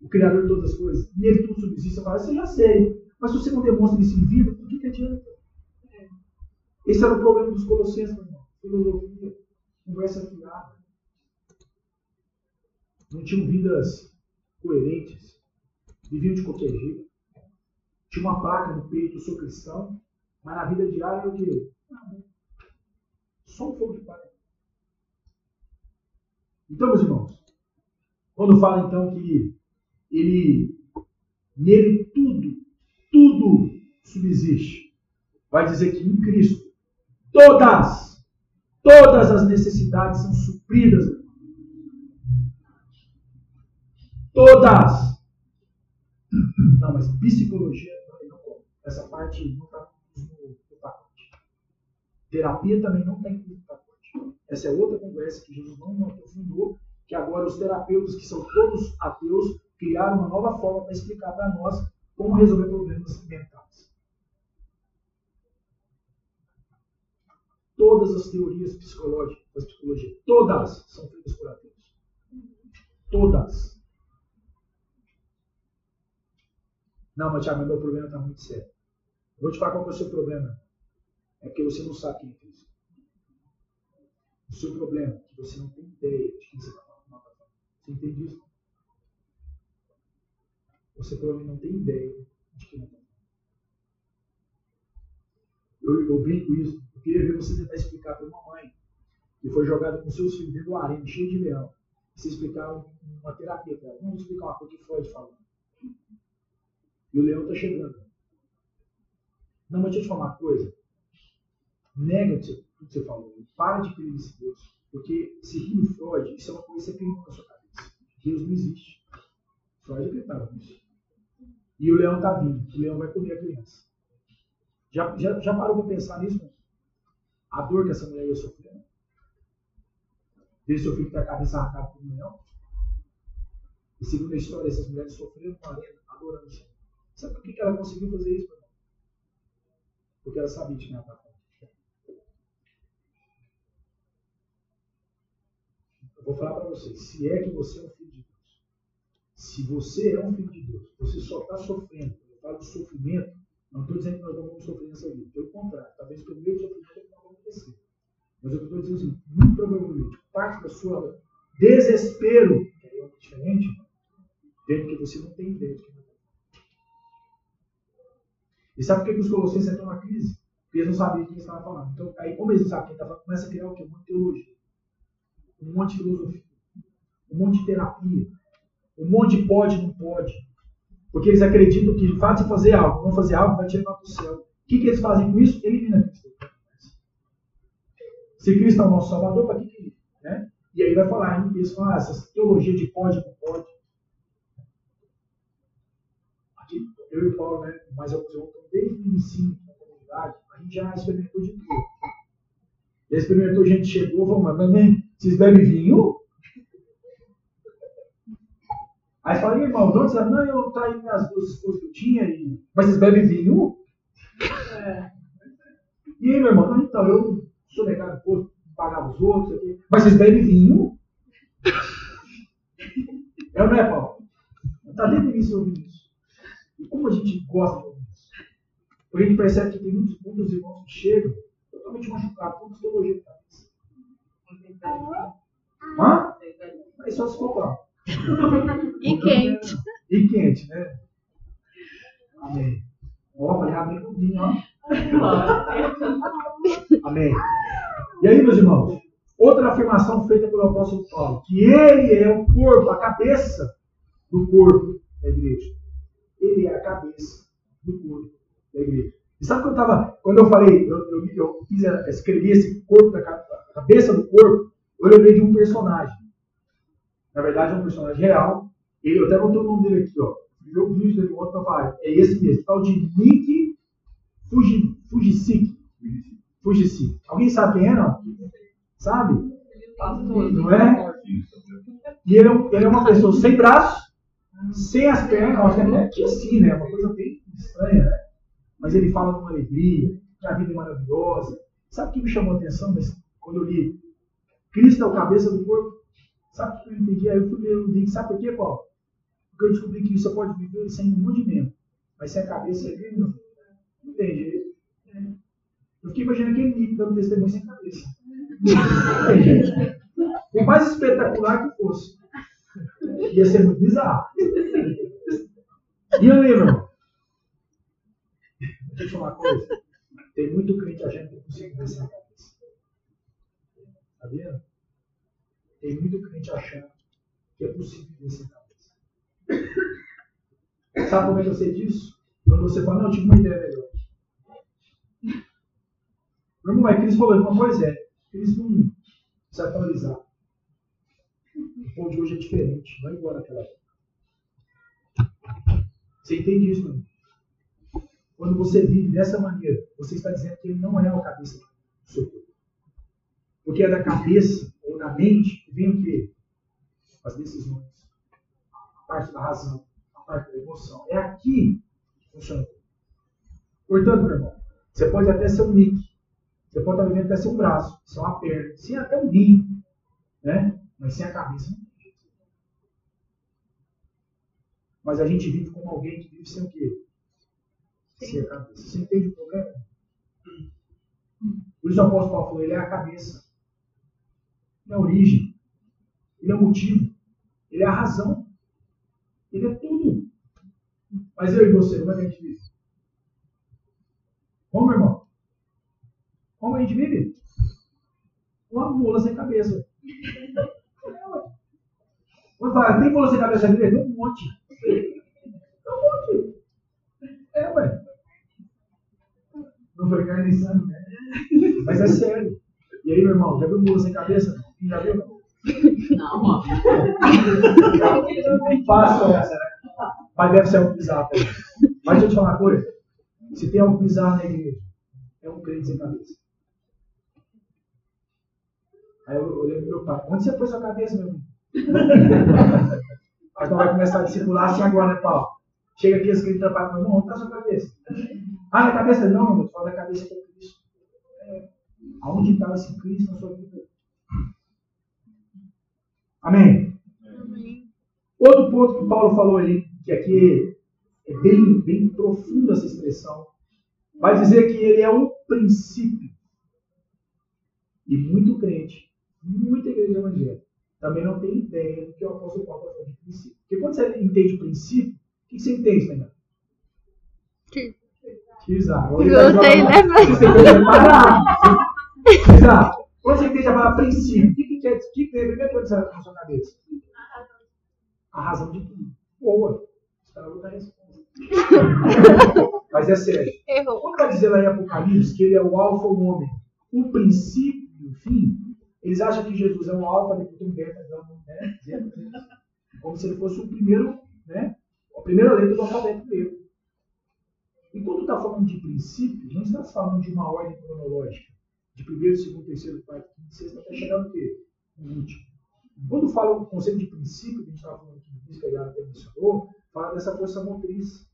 o Criador de todas as coisas, nele tudo subsiste, você fala, você já sei. Mas se você não demonstra isso em vida, por que, que adianta? Esse era o problema dos colossenses, meu irmão. Filosofia, conversa fiada. Não tinham vidas coerentes. Viviam de qualquer jeito. Tinha uma placa no peito, eu sou cristão, mas na vida diária eu digo, só um fogo de palha. Então, meus irmãos, quando fala então que ele, nele tudo, tudo subsiste, vai dizer que em Cristo Todas, todas as necessidades são supridas. Todas. Não, mas psicologia não, essa parte não está no pacote. Terapia também não incluída no pacote. Essa é outra conversa que Jesus não aprofundou, que agora os terapeutas, que são todos ateus, criaram uma nova forma para explicar para nós como resolver problemas mentais. Todas as teorias psicológicas, da psicologia, todas são feitas por ateus. Todas. Não, mas Tiago, meu problema está muito sério. Vou te falar qual é o seu problema. É que você não sabe quem é Cristo. O seu problema é que você não tem ideia de quem você está falando. Você entende isso? Você provavelmente não tem ideia de quem falando. Eu, eu brinco isso queria ver você tentar explicar para uma mãe que foi jogada com seus filhos dentro do arena, cheio de leão. Você explicar uma terapia para ela. Vamos explicar uma coisa que Freud falou. E o leão está chegando. Não, mas deixa eu te falar uma coisa. Nega tudo que você falou. Para de crer nesse Deus. Porque se rir Freud, isso é uma coisa que você criou na sua cabeça. Deus não existe. Freud acreditava nisso. E o leão está vindo. O leão vai comer a criança. Já, já, já parou para pensar nisso? A dor que essa mulher ia sofrer. Ver seu filho ter a cabeça arrancada por leão. E segundo a história, essas mulheres sofreram com a arena, adorando o Senhor. Sabe por que ela conseguiu fazer isso, meu Porque ela sabia de quem ela estava Eu vou falar para vocês, se é que você é um filho de Deus, se você é um filho de Deus, você só está sofrendo, eu falo de sofrimento, não estou dizendo que nós não vamos sofrer nessa vida, pelo contrário, talvez pelo meu sofrimento acontecer. Mas eu estou dizendo assim, muito provavelmente, parte da sua desespero, que é algo diferente, vem que você não tem ideia que vai E sabe por que os colossenses entram na crise? Porque eles não sabiam quem estava falando. Então, aí, como eles não sabem quem estava falando, começa a criar o quê? Um monte de teologia, um monte de filosofia, um monte de terapia, um monte de pode, não pode. Porque eles acreditam que de fato de fazer algo, vão fazer algo, vai tirar para o céu. O que, que eles fazem com isso? Elimina Cristo. Se Cristo é o nosso Salvador, para que que né? E aí vai falar, eles falam, ah, essas teologias de pode, não pode. Aqui, eu e o Paulo, né, mais alguns outros, desde o ensino da comunidade, a gente já experimentou de tudo. Já experimentou, a gente chegou, falou, mas mamãe, vocês bebem vinho? Aí fala, irmão, de onde você Não, eu traí minhas duas esposas que eu tinha, e... mas vocês bebem vinho? É. E aí, meu irmão, então, eu sou negado posto. pagava os outros. Aqui. Mas vocês bebem vinho? É ou não é, Paulo? Está dentro de mim ouvir isso. E como a gente gosta de ouvir isso? Porque a gente percebe que tem muitos, muitos irmãos que chegam totalmente machucados, todos teologia de cabeça. Hã? Mas só se comprar.
E quente.
E quente, né? Amém. Ó, falei amém com vinho, ó. Amém. E aí, meus irmãos? Outra afirmação feita pelo apóstolo Paulo, que ele é o corpo, a cabeça do corpo da igreja. Ele é a cabeça do corpo da igreja. E sabe quando eu, tava, quando eu falei, eu, eu, eu fiz, escrevi esse corpo da cabeça do corpo, eu lembrei de um personagem. Na verdade, é um personagem real. Ele, eu até botei o nome dele aqui, ó. Vi o vídeo dele ontem para falar. É esse mesmo, tal de Nick Fuji, Fujisik. Fujisik. Alguém sabe quem é, não? Sabe? Não é? E ele é, ele é uma pessoa sem braço, sem as pernas, acho que é assim, né? Uma coisa bem estranha, né? Mas ele fala com alegria, que a vida é maravilhosa. Sabe o que me chamou a atenção quando eu li Cristo é o cabeça do corpo? Sabe o que eu entendi? Aí eu fui ler o link, sabe por quê, Paulo? Porque eu descobri que você pode viver sem um monte de membro, mas sem a cabeça é não. Não jeito. Eu fiquei imaginando aquele livro dando testemunho sem cabeça. Não jeito. Por mais espetacular que fosse, ia ser muito bizarro. E eu lembro, Deixa eu te falar uma coisa. Tem muito crente achando que consigo ver sem a cabeça. Sabia? Tem muito crente achando que é possível ver sem a cabeça. Sabe como é que eu sei disso? Quando você fala, não, eu tive uma ideia melhor. Irmão, é Cris falou uma coisa, é, Cris não se atualizar. O povo de hoje é diferente, vai embora aquela época. Você entende isso, meu irmão? Quando você vive dessa maneira, você está dizendo que ele não é a cabeça do seu corpo. Porque é da cabeça ou da mente que vem o quê? As decisões, a parte da razão, a parte da emoção. É aqui que funciona. Portanto, meu irmão, você pode até ser um nick, você pode estar vivendo até ser um braço, ser uma perna, sem até um rim, né? Mas sem a cabeça não tem jeito. Mas a gente vive como alguém que vive sem o quê? Sem a cabeça. Você entende o problema? Por isso o apóstolo Paulo falou, ele é a cabeça. Ele é a origem. Ele é o motivo. Ele é a razão. Ele é tudo. Mas eu e você, como é que a gente vive? Como, irmão? Como a gente vive? Uma mula sem cabeça. Quando fala, tem mula sem cabeça aqui? Tem um monte. Tem um monte. É, ué. Não foi carne sangue, né? Mas é sério. E aí, meu irmão, já viu mula sem cabeça? Já viu?
Não, ó.
Fácil essa, né? Mas deve ser algo bizarro. Mas deixa eu te falar uma coisa. Se tem algo bizarro na igreja, é um crente sem cabeça. Aí eu olhei pro meu pai. Onde você pôs sua cabeça, meu amigo? Mas não vai começar a discipular assim agora, né, Paulo? Chega aqui, trabalha com meu irmão, onde está sua cabeça? Ah, na cabeça? Não, meu irmão, fala da cabeça que é Cristo. É. Aonde está esse Cristo na sua vida? Amém?
Amém.
Outro ponto que Paulo falou ali, que aqui é bem, bem profundo essa expressão, vai dizer que ele é um princípio. E muito crente, muita igreja evangélica, também não tem ideia do que o apóstolo Paulo está falando de princípio. Porque quando você entende princípio, o que você entende, Fernando?
Que-
Exato.
Que você
Exato. Quando você entende a palavra princípio, o que, que? O que que é a primeira coisa que você na sua cabeça? A razão de tudo. Boa. Espera outra resposta. Mas é sério.
Errou.
Quando vai dizer lá em Apocalipse que ele é o alfa ou o ômega, o princípio e o fim, eles acham que Jesus é o alfa, depois tem um beta, né? zeta. Como se ele fosse o primeiro, né? A primeira letra do alfabeto grego. E quando está falando de princípio, não está falando de uma ordem cronológica. De primeiro, segundo, terceiro, quarto, quinto, sexto, até chegar no quê? No último. Quando fala o conceito de princípio, que a gente estava falando aqui, que a até mencionou, fala dessa força motriz.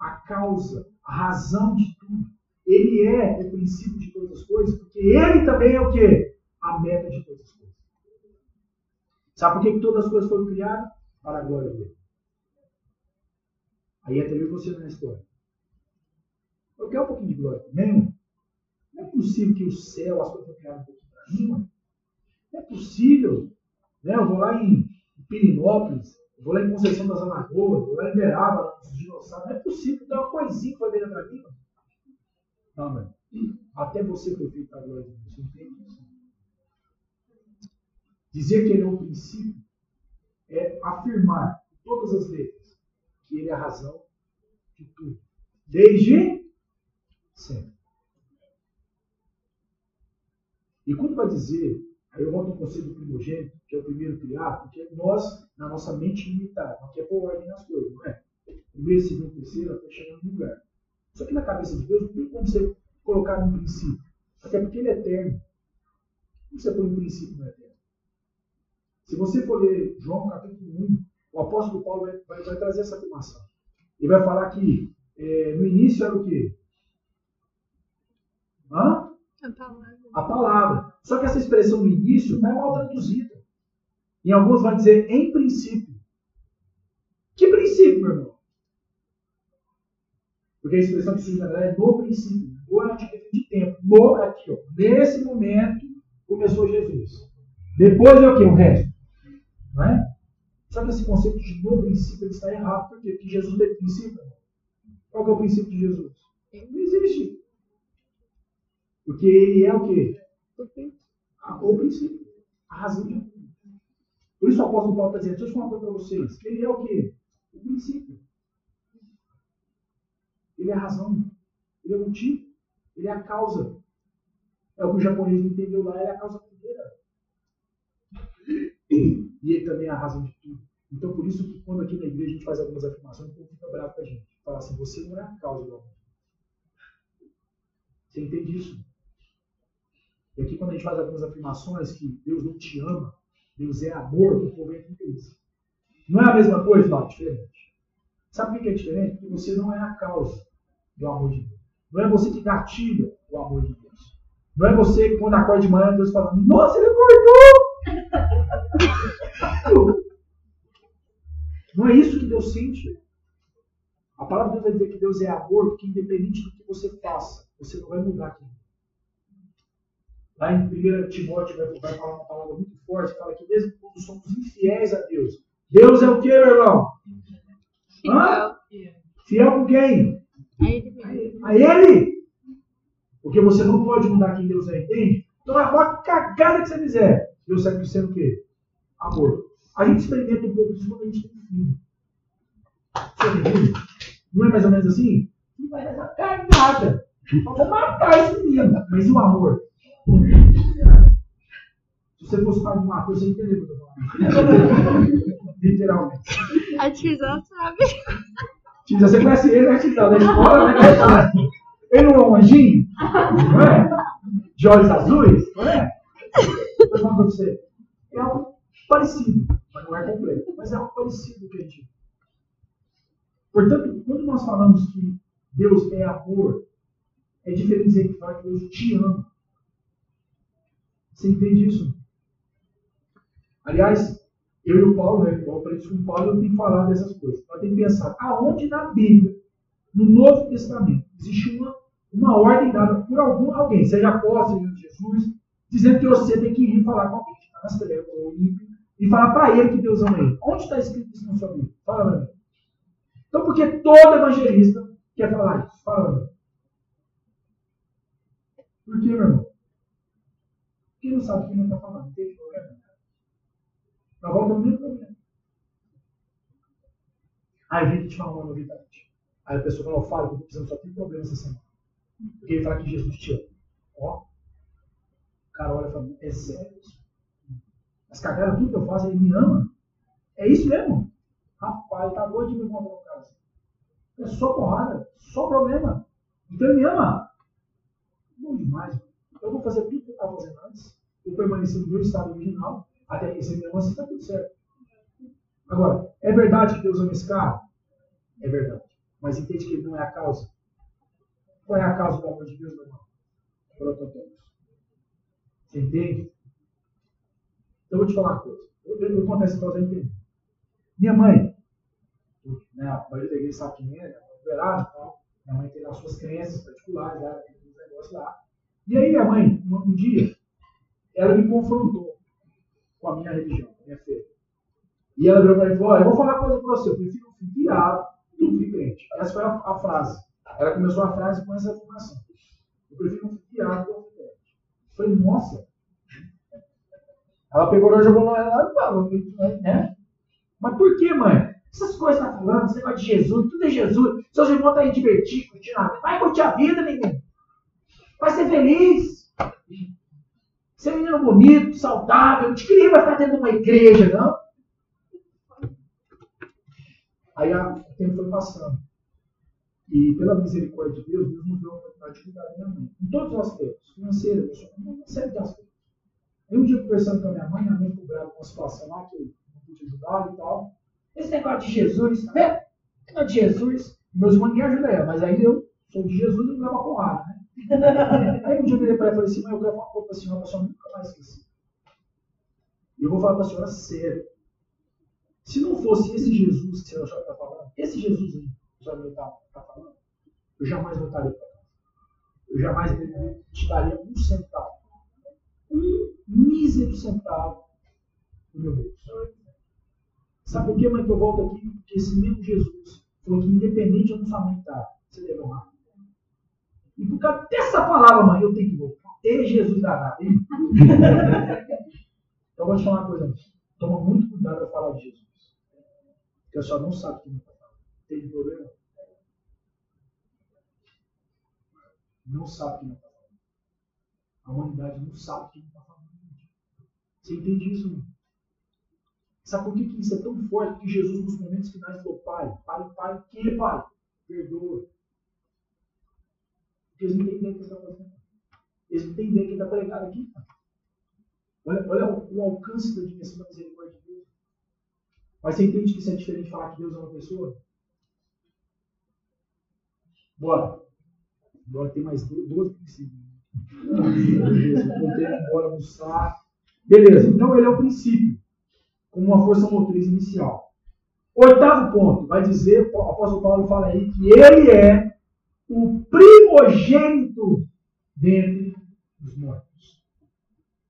A causa, a razão de tudo. Ele é o princípio de todas as coisas, porque ele também é o quê? A meta de todas as coisas. Sabe por que, todas as coisas foram criadas? Para a glória dele. Aí até eu você na história. Eu quero um pouquinho de glória também. Não é possível que o céu, as coisas foram criadas um pouquinho para mim, mano. Não é possível. Né? Eu vou lá em Pirinópolis, vou lá em Conceição das Alagoas, vou lá em Beraba, nos dinossauros. Não é possível dê uma coisinha que vai vir para mim, mano. Não, mano. Até você foi feito para a glória de Deus. Você entende isso? Dizer que ele é o princípio é afirmar todas as letras que ele é a razão de tudo. Desde sempre. E quando vai dizer, aí eu volto ao conceito do primogênito, que é o primeiro criado, porque nós, na nossa mente limitada, não quer pôr ordem nas coisas, não é? Primeiro, segundo, terceiro, até chegar no lugar. Só que na cabeça de Deus não tem como você colocar um princípio. Até porque ele é eterno. Como você põe um princípio no eterno? Se você for ler João capítulo 1, o apóstolo Paulo vai, vai, vai trazer essa afirmação. Ele vai falar que é, no início era o quê? Hã?
A palavra.
A palavra. Só que essa expressão no início está mal traduzida. Em alguns vai dizer em princípio. Que princípio, meu irmão? Porque a expressão que surge na verdade é no princípio. No é de tempo. No, aqui, ó. Nesse momento começou Jesus. Depois é o que? O resto. Não é? Só que esse conceito de no princípio está errado. Por quê? Porque Jesus tem princípio. Qual é o princípio de Jesus? Não existe. Porque ele é o quê? o princípio. A razão de tudo. Por isso o apóstolo Paulo está dizendo, deixa eu falar uma coisa para vocês. Ele é o quê? O princípio. Ele é a razão. Ele é o motivo. Ele é a causa. É o que o japonês entendeu lá, ele é a causa. E ele também é a razão de tudo. Então, por isso que quando aqui na igreja a gente faz algumas afirmações, o povo fica bravo com a gente. Fala assim, você não é a causa do amor. Você entende isso? E aqui quando a gente faz algumas afirmações que Deus não te ama, Deus é amor, o povo entra em isso. Não é a mesma coisa? Não, é diferente. Sabe por que é diferente? Porque você não é a causa do amor de Deus. Não é você que gatilha o amor de Deus. Não é você que quando acorda de manhã, Deus fala, nossa, ele acordou! Não é isso que Deus sente. A palavra de Deus vai dizer que Deus é amor, porque independente do que você faça, você não vai mudar aqui. Lá em 1 Timóteo vai, falar uma palavra muito forte, fala que mesmo quando somos infiéis a Deus, Deus é o que, meu irmão? Hã? Fiel com quem?
A ele.
Porque você não pode mudar quem Deus é, entende? Então, a cagada que você fizer, Deus segue sendo o quê? Amor. A gente experimenta um pouco disso quando a gente tem filho. Você entende? Não é mais ou menos assim? Não vai dar cagada. Vou matar esse menino. Mas e o amor? Se você fosse pai de uma coisa, você entenderia o que eu falando. Literalmente.
A Tizão sabe.
Tiza, você conhece ele, né, Tiza? Da escola, né? Ele não é um anjinho? Não é? De olhos azuis? Não é? Estou falando para você. Parecido, mas não é completo. Mas é algo parecido que a gente. Portanto, quando nós falamos que Deus é amor, é diferente dizer que fala que Deus te ama. Você entende isso? Aliás, eu e o Paulo, né? Eu aprendi com o Paulo, eu tenho que falar dessas coisas. Nós temos que pensar aonde na Bíblia, no Novo Testamento, existe uma, uma ordem dada por algum, alguém, seja apóstolo, seja Jesus, dizendo que você tem que ir falar com alguém que está nas trevas ou ímpio e falar para ele que Deus ama ele. Onde está escrito isso na sua Bíblia? Fala para mim. Então, por que todo evangelista quer falar isso? Fala para mim. Por que, meu irmão? Quem não sabe o que ele está falando? Entende o problema? Na volta do mesmo problema. Aí eu vim te falar uma novidade. Aí a pessoa fala, eu estou precisando só ter problema essa semana. Porque ele fala que Jesus te ama. Ó. O cara olha e fala, é sério isso? As cagadas, tudo que eu faço, ele me ama? É isso mesmo? Rapaz, tá doido de me encontrar no caso. É só porrada, só problema. Então ele me ama. Bom demais. Eu vou fazer tudo que eu estava fazendo antes. Vou permanecer no meu estado original. Até que você me ama, assim está tudo certo. Agora, é verdade que Deus ama esse carro? É verdade. Mas entende que ele não é a causa. Qual é a causa do amor de Deus, meu irmão? Protocolos. Você entende? Então eu vou te falar uma coisa. Eu, eu, eu conto essa você entender. Minha mãe, né, a maioria da igreja sabe quem é, né, e tal. Minha mãe tem as suas crenças particulares, ela tem uns negócios lá. E aí minha mãe, um, um dia, ela me confrontou com a minha religião, com a minha fé. E ela virou para mim e falou, olha, eu vou falar uma coisa para você, eu prefiro um virado do que um crente. Essa foi a, a frase. Ela começou a frase com essa afirmação. Eu prefiro um virado do que um crente. Eu falei, nossa. Ela pegou e jogou lá e falou, né? Mas por que, mãe? Essas coisas que tá falando, esse negócio de Jesus, tudo é Jesus. Seus irmãos estão aí divertidos, curtindo a vida. Vai curtir a vida, menino. Vai ser feliz. Ser menino bonito, saudável. Não te queria vai ficar dentro de uma igreja, não. Aí a, o tempo foi passando. E pela misericórdia de Deus, Deus nos deu a oportunidade de cuidar da minha mãe. Em todos os aspectos. Financeiro, emocional, uma série de aspectos. Aí um dia conversando com a minha mãe, minha mãe ficou brava com uma situação lá que eu não pude ajudar e tal. Esse negócio de Jesus, tá vendo? Esse negócio de Jesus, meus irmãos ninguém ajuda ela, mas aí eu sou de Jesus e não levo a porrada, né? aí um dia eu virei para ela e falei assim, mãe, eu quero falar uma coisa para a senhora, para a senhora nunca mais esquecer. E eu vou falar para a senhora sério. Se não fosse esse Jesus que a senhora está falando, esse Jesus aí que a senhora está tá falando, eu jamais voltaria para casa. Eu jamais te daria um centavo. Um mísero centavo no meu bolso. Sabe por que, mãe, que eu volto aqui? Porque esse mesmo Jesus falou que independente de onde sua mãe está, você deve honrar. E por causa dessa palavra, mãe, eu tenho que voltar. E Jesus danado, hein? então eu vou te falar uma coisa, toma muito cuidado ao falar de Jesus. Porque a senhora não sabe o que está falando. Tem problema? Não sabe o que está falando. A humanidade não sabe o que está falando. Você entende isso, não? Sabe por que, que isso é tão forte? Que Jesus, nos momentos finais, falou: Pai, Pai, Pai, que Pai? Perdoa. Porque eles não têm ideia do que está fazendo. Eles não têm ideia que está pregado aqui. Olha, olha o, o, alcance da dimensão da misericórdia de Deus. Mas você entende que isso é diferente de falar que Deus é uma pessoa? Bora. Bora, tem mais 12 princípios. Vou ter embora almoçar. Beleza, então ele é o princípio como uma força motriz inicial. Oitavo ponto, vai dizer, o apóstolo Paulo fala aí que ele é o primogênito dentre os mortos.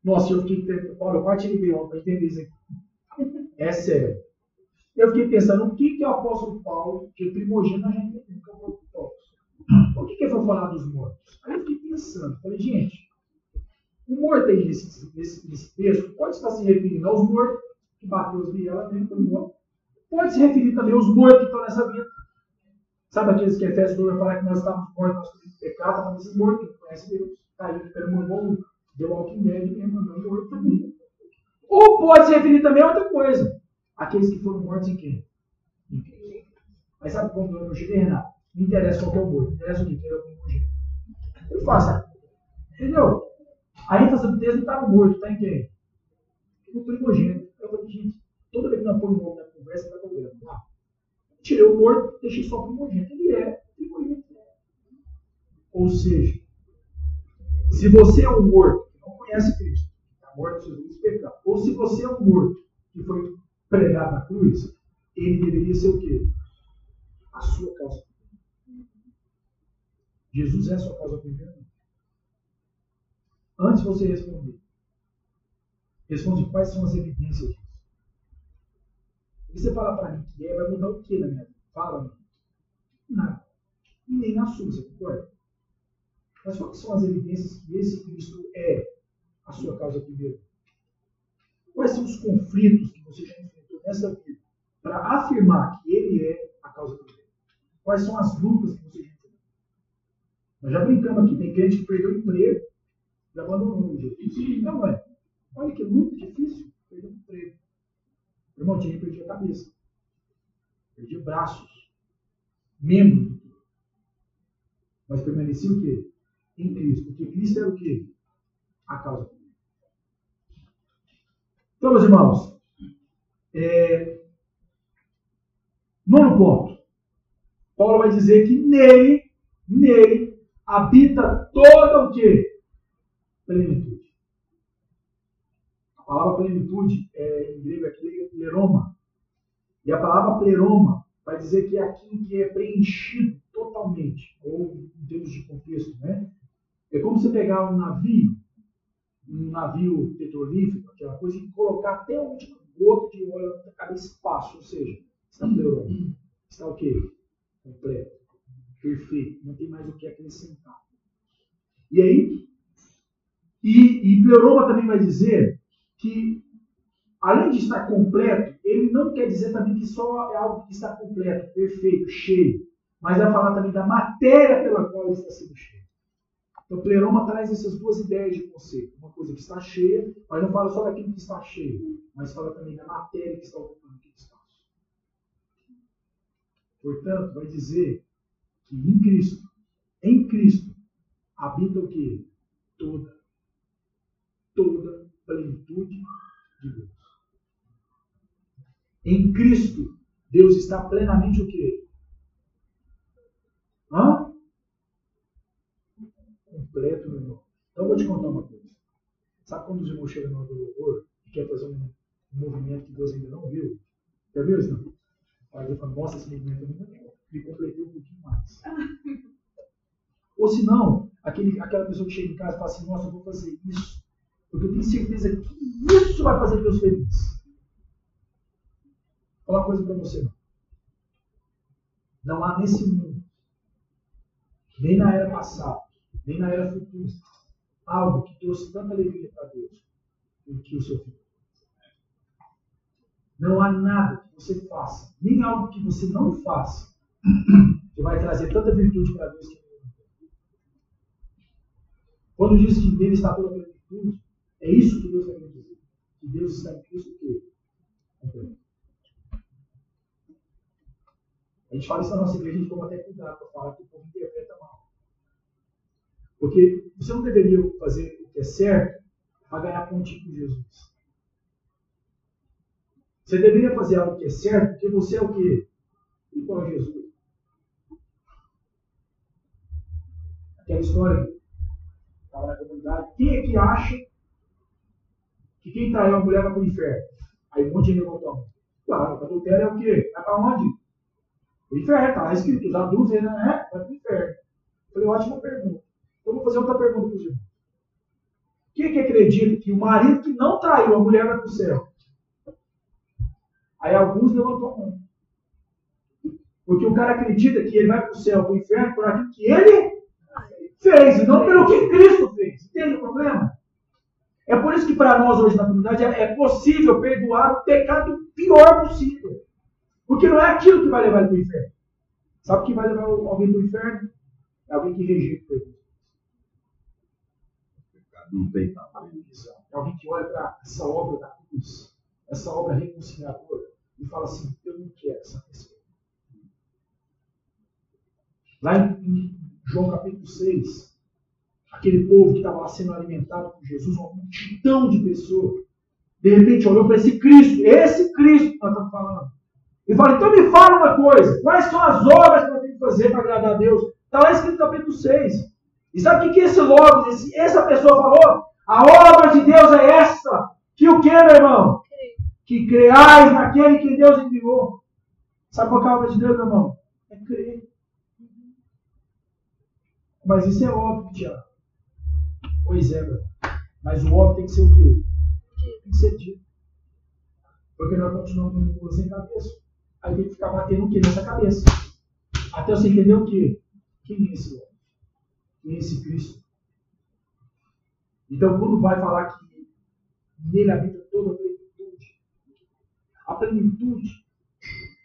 Nossa, eu fiquei, Paulo, eu quase tirei para entender isso aqui. É sério. Eu fiquei pensando, o que, que o apóstolo Paulo, que é primogênito, a gente entende que é o Paulo. Por que, que ele foi falar dos mortos? Aí eu fiquei pensando, falei, gente, o morto aí nesse, nesse, nesse texto pode estar se referindo aos mortos que bateu os vielas mesmo, foi morto. Pode se referir também aos mortos que estão nessa vida. Sabe aqueles que Efésios 2 vai falar que nós estávamos mortos, nós temos pecado, tá esses mortos que não conhecem Deus. Um bom deu Walking mesmo, mandando morto também. Ou pode se referir também a outra coisa. Aqueles que foram mortos em quem? Em Cristo. Mas sabe como eu não cheguei, Renato? Não interessa qual que é o morto, interessa o que? é o primogênito. Eu faço. Entendeu? A ênfase do texto está no morto, está em quem? No primogênito. Eu falei, gente, toda vez que nós põe o nome na conversa, vai governo. Ah, tirei o morto, deixei só o primogênito. Ele é primogênito. Ou seja, se você é um morto que não conhece Cristo, está morto seus delitos pecados, ou se você é um morto que foi pregado na cruz, ele deveria ser o quê? A sua causa. Jesus é a sua causa primeira. Antes de você responder, Responde quais são as evidências disso. E você falar para mim que é, vai mudar o que na minha vida? Fala, -me. Nada. E nem na sua, você concorda? Mas quais são as evidências que esse Cristo é a sua causa primeira? Quais são os conflitos que você já enfrentou nessa vida para afirmar que ele é a causa primeira? Quais são as lutas que você já enfrentou? Nós já brincamos aqui, tem crente que perdeu o emprego, já abandonou o Jesus. Não é. Olha que luta difícil. Perder um emprego. Meu irmão, tinha que perder a cabeça. Perdi braços. Membros. Mas permaneci o quê? Em Cristo. Porque Cristo era o quê? A causa. Então, meus irmãos, é... nono ponto. Paulo vai dizer que nele, nele, habita toda o quê? Plenitude palavra plenitude é, em grego é pleroma. E a palavra pleroma vai dizer que é aquilo que é preenchido totalmente, ou em termos de contexto, né? É como você pegar um navio, um navio petrolífero, aquela coisa, e colocar até a última gota de óleo para cada espaço, ou seja, está pleroma. Está o quê? Completo. Perfeito. Não tem mais o que acrescentar. E aí, e, e Pleroma também vai dizer que, além de estar completo, ele não quer dizer também que só é algo que está completo, perfeito, cheio, mas vai falar também da matéria pela qual está sendo cheio. Então, Pleroma traz essas duas ideias de conceito. Uma coisa que está cheia, mas não fala só daquilo que está cheio, mas fala também da matéria que está ocupando aquele espaço. Portanto, vai dizer que em Cristo, em Cristo, habita o que? Toda, toda plenitude de Deus. Em Cristo, Deus está plenamente o quê? Hã? Completo, meu irmão. Então eu vou te contar uma coisa. Sabe quando os irmãos chegam no do louvor e quer fazer um, movimento que Deus ainda não viu? Já viu isso? Não? Aí eu falo, nossa, esse movimento eu não viu. Me completei um pouquinho mais. Ou se não, aquele, aquela pessoa que chega em casa e fala assim, nossa, eu vou fazer isso. Porque eu tenho certeza que isso vai fazer Deus feliz. Vou falar uma coisa para você. Não. há nesse mundo, nem na era passada, nem na era futura, algo que trouxe tanta alegria para Deus do que o seu filho. Não há nada que você faça, nem algo que você não faça, que vai trazer tanta virtude para Deus que quando diz que nele está toda a plenitude, é isso que Deus está querendo dizer. Que Deus está em Cristo que A gente fala isso na nossa igreja, a gente toma até cuidado para falar que o povo interpreta mal. Porque você não deveria fazer o que é certo para ganhar pontinho com Jesus. Você deveria fazer algo que é certo porque você é o quê? Igual a Jesus. Aquela história estava na comunidade. Quem é que acha que quem traiu a mulher vai para o inferno? Aí um monte de mão. Claro, adultério é o quê? Vai para onde? O inferno, está lá escrito. Os adultos, né? Vai para o inferno. Eu falei, ótima pergunta. Então, vou fazer outra pergunta para os irmãos. Quem é que acredita que o marido que não traiu a mulher vai para o céu? Aí alguns levantou a mão. Porque o cara acredita que ele vai para o céu, para o inferno, por aquilo que ele fez, e não pelo que Cristo fez. Entende o problema? É por isso que para nós hoje na comunidade é, é possível perdoar o pecado pior possível. Porque não é aquilo que vai levar ele para o inferno. Sabe o que vai levar alguém para o inferno? É alguém que rejeita o pecado.
Não tem
É alguém que olha para essa obra da cruz, essa obra reconciliadora, e fala assim: Eu não quero essa pessoa. Lá em João capítulo 6, aquele povo que estava lá sendo alimentado por Jesus, uma multidão de pessoas, de repente olhou para esse Cristo, esse Cristo que nós estamos falando, e falou: então me fala uma coisa, quais são as obras que eu tenho que fazer para agradar a Deus? Está lá escrito no capítulo 6. E sabe o que, que esse logo, esse, essa pessoa falou? A obra de Deus é essa. Que o que, meu irmão? Que creais naquele que Deus enviou. Sabe qual é a obra de Deus, meu irmão? É crer. Mas isso é óbvio, Tiago. Pois é, meu. Mas o óbvio tem que ser o quê? Tem que ser dito. Porque nós continuamos com mula sem cabeça. Aí tem que ficar batendo o quê nessa cabeça? Até você entender o quê? Quem é esse homem? Quem é esse Cristo? Então, quando vai falar que nele habita toda a plenitude, a plenitude,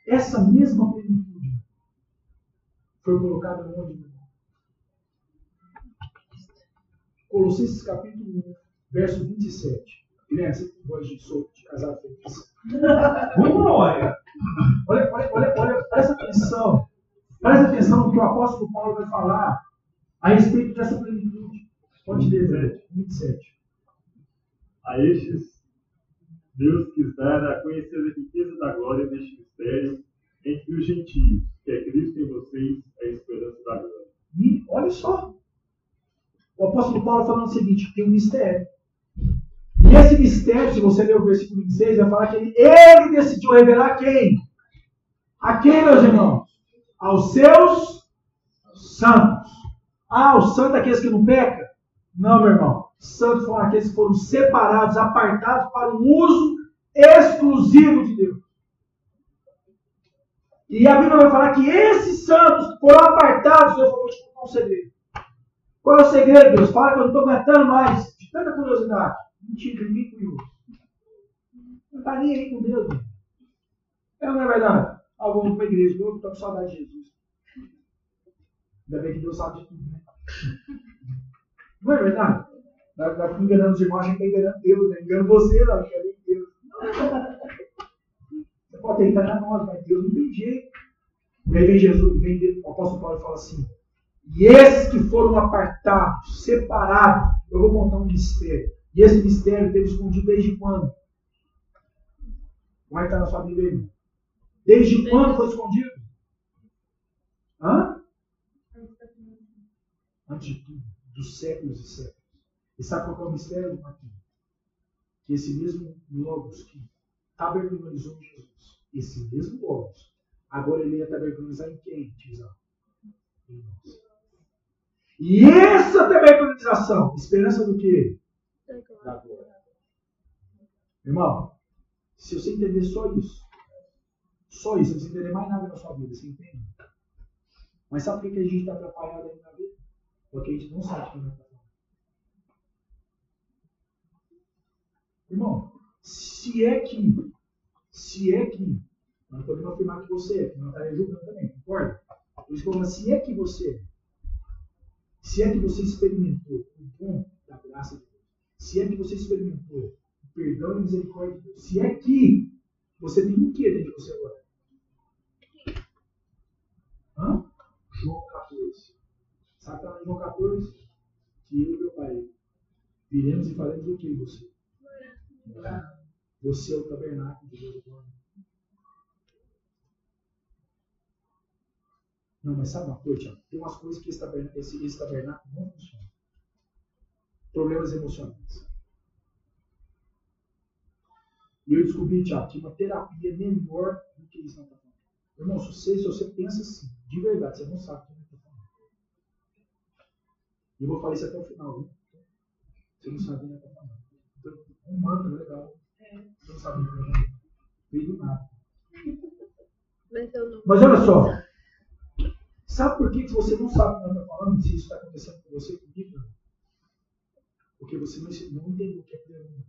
essa mesma plenitude, foi colocada no onde? Colossenses capítulo 1, verso 27. Guilherme, você que gosta de, solto, de casar feliz. Vamos olha. Olha, olha, olha, olha, presta atenção. Presta atenção no que o apóstolo Paulo vai falar a respeito dessa plenitude. Pode ler, velho. 27.
A estes Deus quis dar a conhecer a riqueza da glória deste mistério entre os gentios, que é Cristo em vocês, a esperança da glória.
E olha só, o apóstolo Paulo falando o seguinte: tem um mistério. E esse mistério, se você ler o versículo 26, vai falar que ele, ele decidiu revelar quem? A quem, meus irmãos? Aos seus santos. Ah, os santos aqueles que não pecam? Não, meu irmão. Santos foram aqueles que foram separados, apartados para um uso exclusivo de Deus. E a Bíblia vai falar que esses santos foram apartados. Eu vou te segredo. Qual é o segredo, Deus? Fala que eu não estou aguentando mais. De tanta curiosidade. Mentira, ninguém curioso. Não está nem aí com Deus. Meu. É ou não é verdade? Ah, vamos para a igreja. Eu estou com saudade de Jesus. Ainda bem que Deus sabe de tudo, né? Não é verdade? Nós ficamos enganando os irmãos, a gente está enganando Deus, né? Engano você, não, enganando Deus. Você pode ter enganar nós, mas Deus não tem jeito. E aí vem Jesus, vem o apóstolo Paulo fala assim: e esses que foram apartados, separados, eu vou contar um mistério. E esse mistério teve escondido desde quando? Como é que está na sua Bíblia aí? Desde quando foi escondido? Hã? Antes de tudo, dos séculos e séculos. E sabe qual é o mistério, Marquinhos? Que esse mesmo Logos que tabernaculizou Jesus, esse mesmo Logos, agora ele ia tabernaculizar em quem, Tizão? Em nós. E essa tabernaculização, esperança do quê? Da glória. Irmão, se você entender só isso, só isso, você não entender mais nada na sua vida, você entende? Mas sabe por que a gente está atrapalhado aí na vida? Porque a gente não sabe que está falando. Irmão, se é que, se é que, não podemos afirmar que você é, porque não estaria julgando também, concorda? Por isso que eu falo, se é que você é, se é que você experimentou o dom da graça de Deus, se é que você experimentou o perdão e misericórdia de Deus, se é que você tem um que dentro de você agora? Hã? João 14. Sabe lá em João 14? Que eu e meu pai viremos e faremos o que em você? Você é o tabernáculo de Deus agora. Não, mas sabe uma coisa, Tiago? Tem umas coisas que esse tabernáculo, esse, esse tabernáculo não funciona. Problemas emocionais. E eu descobri, Tiago, que uma terapia melhor do que isso não está falando. Irmão, se você, se você pensa assim, de verdade, você não sabe o que eu estou falando. E eu vou falar isso até o final, viu? Você não sabe o que eu estou falando. Então, um mantra legal. Você não sabe o que eu estou falando. Veio do nada.
Mas eu não.
Mas olha só. Sabe por que, que você não sabe o que eu estou falando? Se isso está acontecendo com você comigo? Porque você não, entendeu o que é pleroma.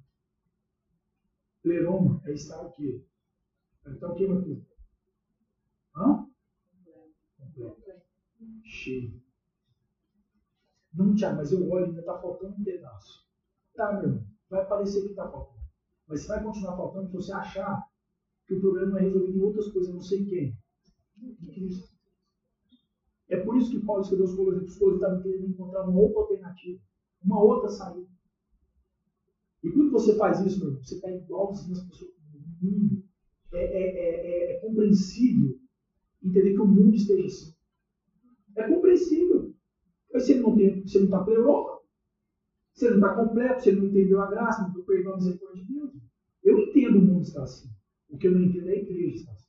Pleroma é estar o quê? Então o que, meu filho? Hã? Completo. Cheio. Não, Tiago, mas eu olho e ainda está faltando um pedaço. Tá, meu irmão. Vai parecer que está faltando. Mas se vai continuar faltando se você achar que o problema é resolvido em outras coisas, não sei quem. Em Cristo. É por isso que Paulo escreveu os Colossenses. Os Colossenses estavam querendo encontrar uma outra alternativa, uma outra saída. E quando você faz isso, meu irmão, você está igualzinho as pessoas do mundo. É, é, é, é, compreensível entender que o mundo esteja assim. É compreensível. Mas se ele não está pleuroma, se ele não está completo, se ele não entendeu a graça, não entendeu o perdão, misericórdia de Deus. Eu entendo o mundo estar assim. O que eu não entendo é a igreja estar assim.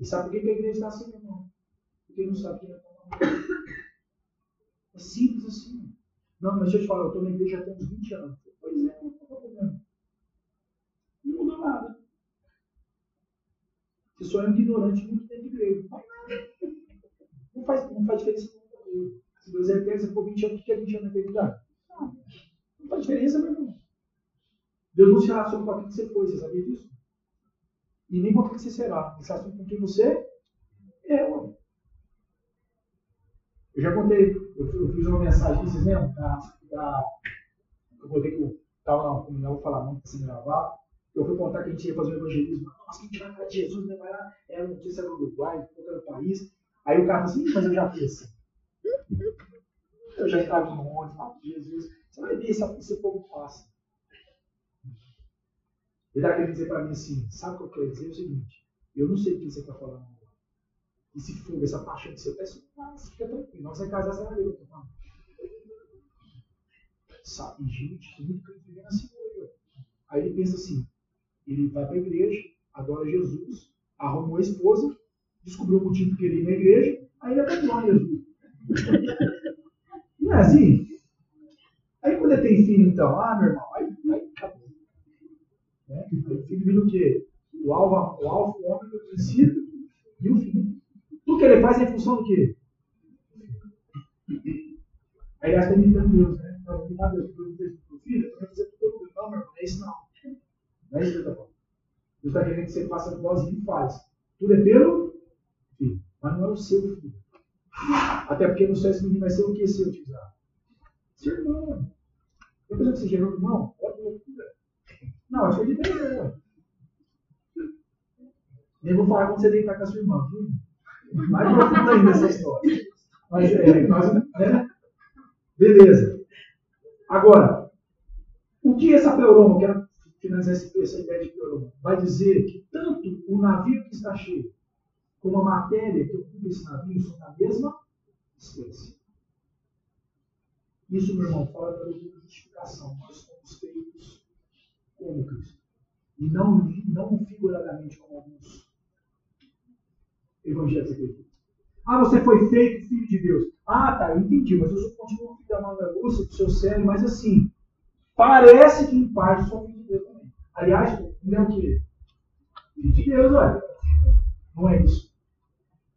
E sabe por que a igreja está assim, meu irmão? Porque não sabe quem é É simples assim. Não, mas deixa eu te falar, eu estou na igreja há uns 20 anos. Pois é, não estou problema. Não mudou nada. Você só é um ignorante muito dentro da igreja. Não faz. Não faz, diferença nenhuma. Se Deus é eterno, ficou 20 anos, o que é 20 anos na eternidade? Não. Não faz diferença, meu irmão. Deus não se relaciona com aquilo que você foi, você sabia disso? E nem com aquilo que você será. Ele se relaciona com quem você é, ué. Eu já contei, eu, fiz uma mensagem, vocês lembram? Da, da, eu botei que eu estava na comunidade, vou falar não, está sendo gravado. Eu fui contar que a gente ia fazer o evangelismo. Nossa, que a gente vai falar de Jesus, né? Vai era notícia do Uruguai, outro país. Aí o cara falou assim, mas eu já fiz. Eu já estava no de Jesus. Você vai ver se esse povo passa. Ele está querendo dizer para mim assim, sabe o que eu quero dizer? É o seguinte, eu não sei o que você está falando agora. Esse fogo, essa paixão que você peça, fica tranquilo. Você vai casar, você vai ver o sabe, gente, tem muito crente vivendo assim. Aí ele pensa assim, ele vai para a igreja, adora Jesus, arrumou a esposa, descobriu o motivo que ele ia na igreja, aí ele abandona Jesus. Não é assim? Aí quando ele tem filho, então, ah, meu irmão, aí. Né? Aí o vira o quê? O alvo, o alvo, o homem do princípio e o filho. Tudo que ele faz é em função do quê? Aí ele está imitando Deus, né? Então, imitar Deus, eu fez para o filho, eu vou fazer tudo Não, meu irmão, é isso não. Não é isso que Deus está falando. Deus está querendo que você faça igualzinho e faz. Tudo é pelo filho, mas não é o seu filho. Até porque no céu esse menino vai ser o que se eu utilizar? Seu irmão. Eu penso que você gerou irmão? Olha que loucura. Não, acho que é de? Nem vou falar quando você deitar com a sua irmã, viu? Mais profundo ainda essa história. Mas é, mas, né? Beleza. Agora, o que essa pleuroma, quero finalizar essa ideia de pleuroma, vai dizer que tanto o navio que está cheio, como a matéria que ocupa esse navio são da mesma espécie. Isso, meu irmão, fala da justificação. Nós somos feitos como Cristo. E não, não figuradamente como alguns evangelhos acreditam. Ah, você foi feito filho de Deus. Ah, tá, entendi, mas eu continuo filho da manga Lúcia, do seu cérebro, mas assim, parece que em parte sou filho de Deus também. Aliás, ele é o quê? Filho de Deus, olha. Não é isso.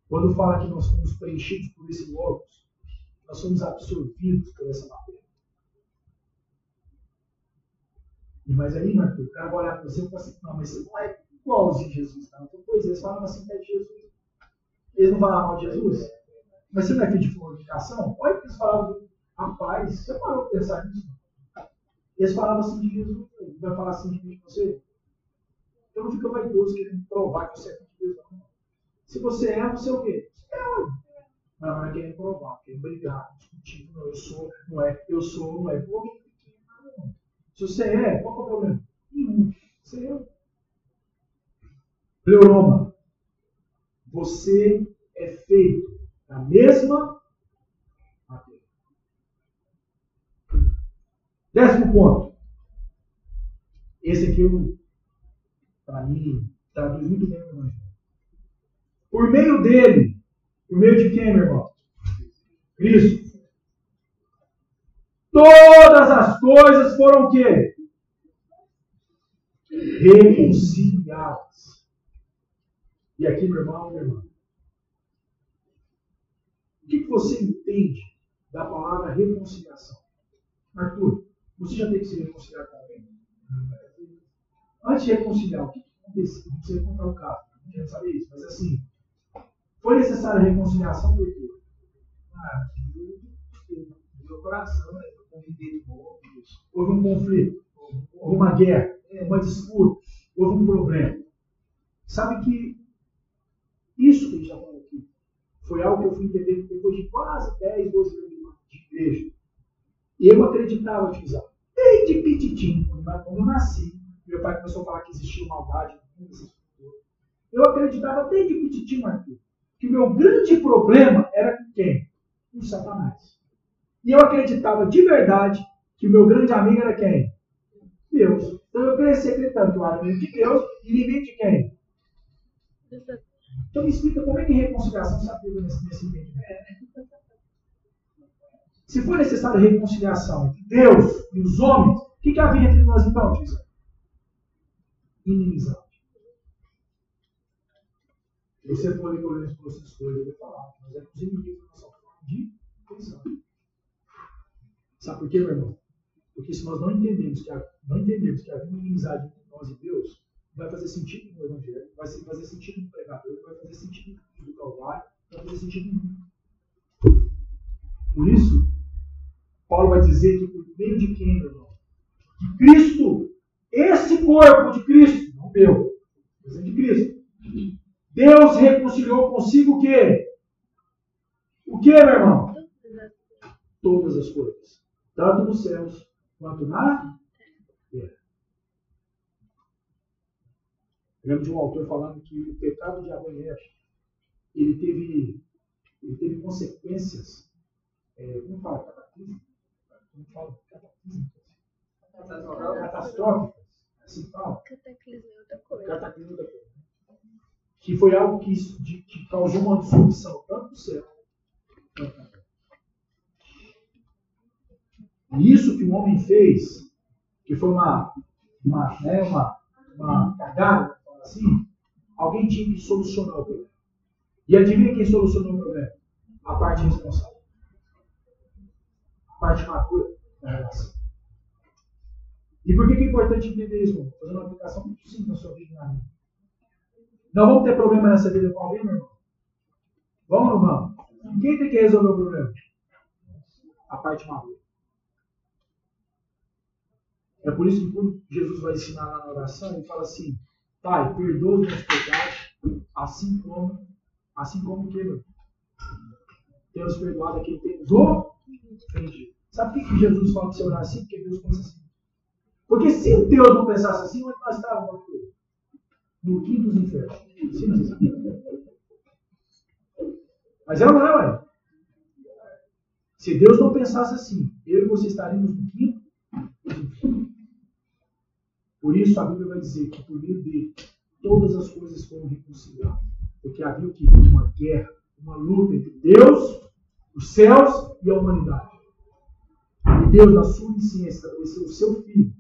Quando fala que nós somos preenchidos por esse logos, nós somos absorvidos por essa matéria. Mas aí, Marco, o cara vai olhar para você e fala assim, não, mas você não é igualzinho Jesus, não. Então, pois eles falam assim, é de Jesus. Eles não falavam mal de Jesus? Mas você não é filho de fornicação? Olha que eles falavam, rapaz, você parou de pensar nisso? Eles falavam assim de Jesus, vai falar assim de você? Então não fica vaidoso querendo provar que você é filho de Deus, não. Se você é, você é o quê? Você é, ué. Não, não é querendo provar, querendo brigar, discutir, não, eu sou, não é, eu sou, não é. Pô, se você é, qual é o problema? Nenhum. Você é. Pleuroma. Você é feito da mesma matéria. Décimo ponto. Esse aqui, para mim, traduz muito bem o. Por meio dele, por meio de quem, meu irmão? Cristo. Todas as coisas foram o quê? Reconciliadas. E aqui, meu irmão, meu irmão, o que, você entende da palavra reconciliação? Arthur, você já teve que se reconciliar com alguém? Antes de reconciliar, o que aconteceu? Não precisa contar o caso, não quero saber isso, mas assim, foi necessária a reconciliação por quê? Ah, meu coração, né? Houve um conflito, houve uma guerra, uma disputa, houve um problema. Sabe que isso que a gente está falando aqui foi algo que eu fui entender depois de quase 10, 12 anos de igreja. E eu acreditava, utilizar. Desde pititim, quando eu nasci, meu pai começou a falar que existia maldade no mundo, eu acreditava desde pititim, Arthur, que o meu grande problema era com quem? Com Satanás. E eu acreditava de verdade que o meu grande amigo era quem? Deus. Então eu cresci acreditando que eu era amigo de Deus e inimigo de quem? Então me explica como é que reconciliação se aplica nesse, nesse entendimento. Se for necessária reconciliação entre Deus e os homens, o que, que havia entre nós então, diz? Inimizade. Se você for ler essas coisas, eu vou falar. Nós éramos inimigos da nossa forma de pensar. Sabe por quê, meu irmão? Porque se nós não entendemos que, não entendemos que havia uma inimizade entre nós e Deus, vai fazer sentido no Evangelho, vai fazer sentido no pregador, vai fazer sentido no Calvário, vai fazer sentido no Por isso, Paulo vai dizer que por meio de quem, meu irmão? De Cristo, esse corpo de Cristo, não meu, mas é de Cristo. Deus reconciliou consigo o quê? O que, meu irmão? Todas as coisas tanto nos céus quanto na terra. Lembro de um autor falando que o pecado de Adão e Eva, ele teve, ele teve consequências, é, como fala, cataclismo? como fala, catastróficas, assim fala.
Cataclismo é outra coisa.
Cataclismo da coisa. Que foi algo que, que causou uma dissolução tanto do céu quanto da terra. E isso que o homem fez, que foi uma, uma, né, uma, uma cagada, assim, alguém tinha que solucionar o problema. E adivinha quem solucionou o problema? A parte responsável. A parte madura da relação. E por que, é importante entender isso, irmão? Fazendo uma aplicação muito simples na sua vida e na minha. Não vamos ter problema nessa vida com alguém, meu irmão? Vamos ou não vamos? Quem tem que resolver o problema? A parte madura. É por isso que quando Jesus vai ensinar lá na oração, ele fala assim, Pai, perdoa os meus pecados, assim como, assim como que, meu? Temos perdoado aquele que temos ofendido. Sabe por que Jesus fala que você orar assim? Porque Deus pensa assim. Porque se Deus não pensasse assim, onde nós estávamos? No quinto dos infernos. Sim, mas, mas é ou não é? Se Deus não pensasse assim, eu e você estaríamos no quinto dos infernos. Por isso a Bíblia vai dizer que por meio dele todas as coisas foram reconciliadas. Porque havia o que? Uma guerra, uma luta entre Deus, os céus e a humanidade. E Deus, na sua ciência, estabeleceu o seu filho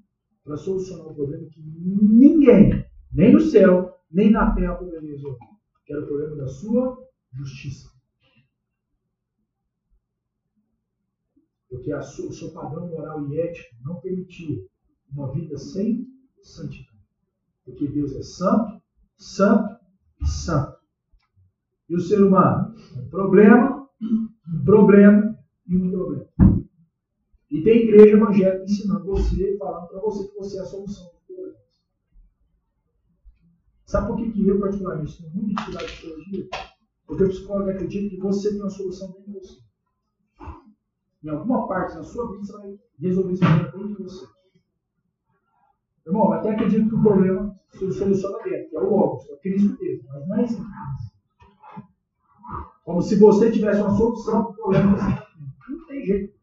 para solucionar um problema que ninguém, nem no céu, nem na terra, poderia resolver. Que era o problema da sua justiça. Porque sua, o seu padrão moral e ético não permitia uma vida sem santidade. Porque Deus é santo, santo e santo. E o ser humano? Um problema, um problema e um problema. E tem igreja evangélica ensinando você, falando para você que você é a solução dos problemas. Sabe por que, que eu, particularmente, tenho muita dificuldade de psicologia? Porque o psicólogo acredita que você tem uma solução dentro de você. Em alguma parte da sua vida, você vai resolver esse problema dentro de você. Irmão, até acredito que o problema se soluciona dentro, que é o Logos, é Cristo mesmo, mas não é isso. Como se você tivesse uma solução para o problema. Não tem jeito.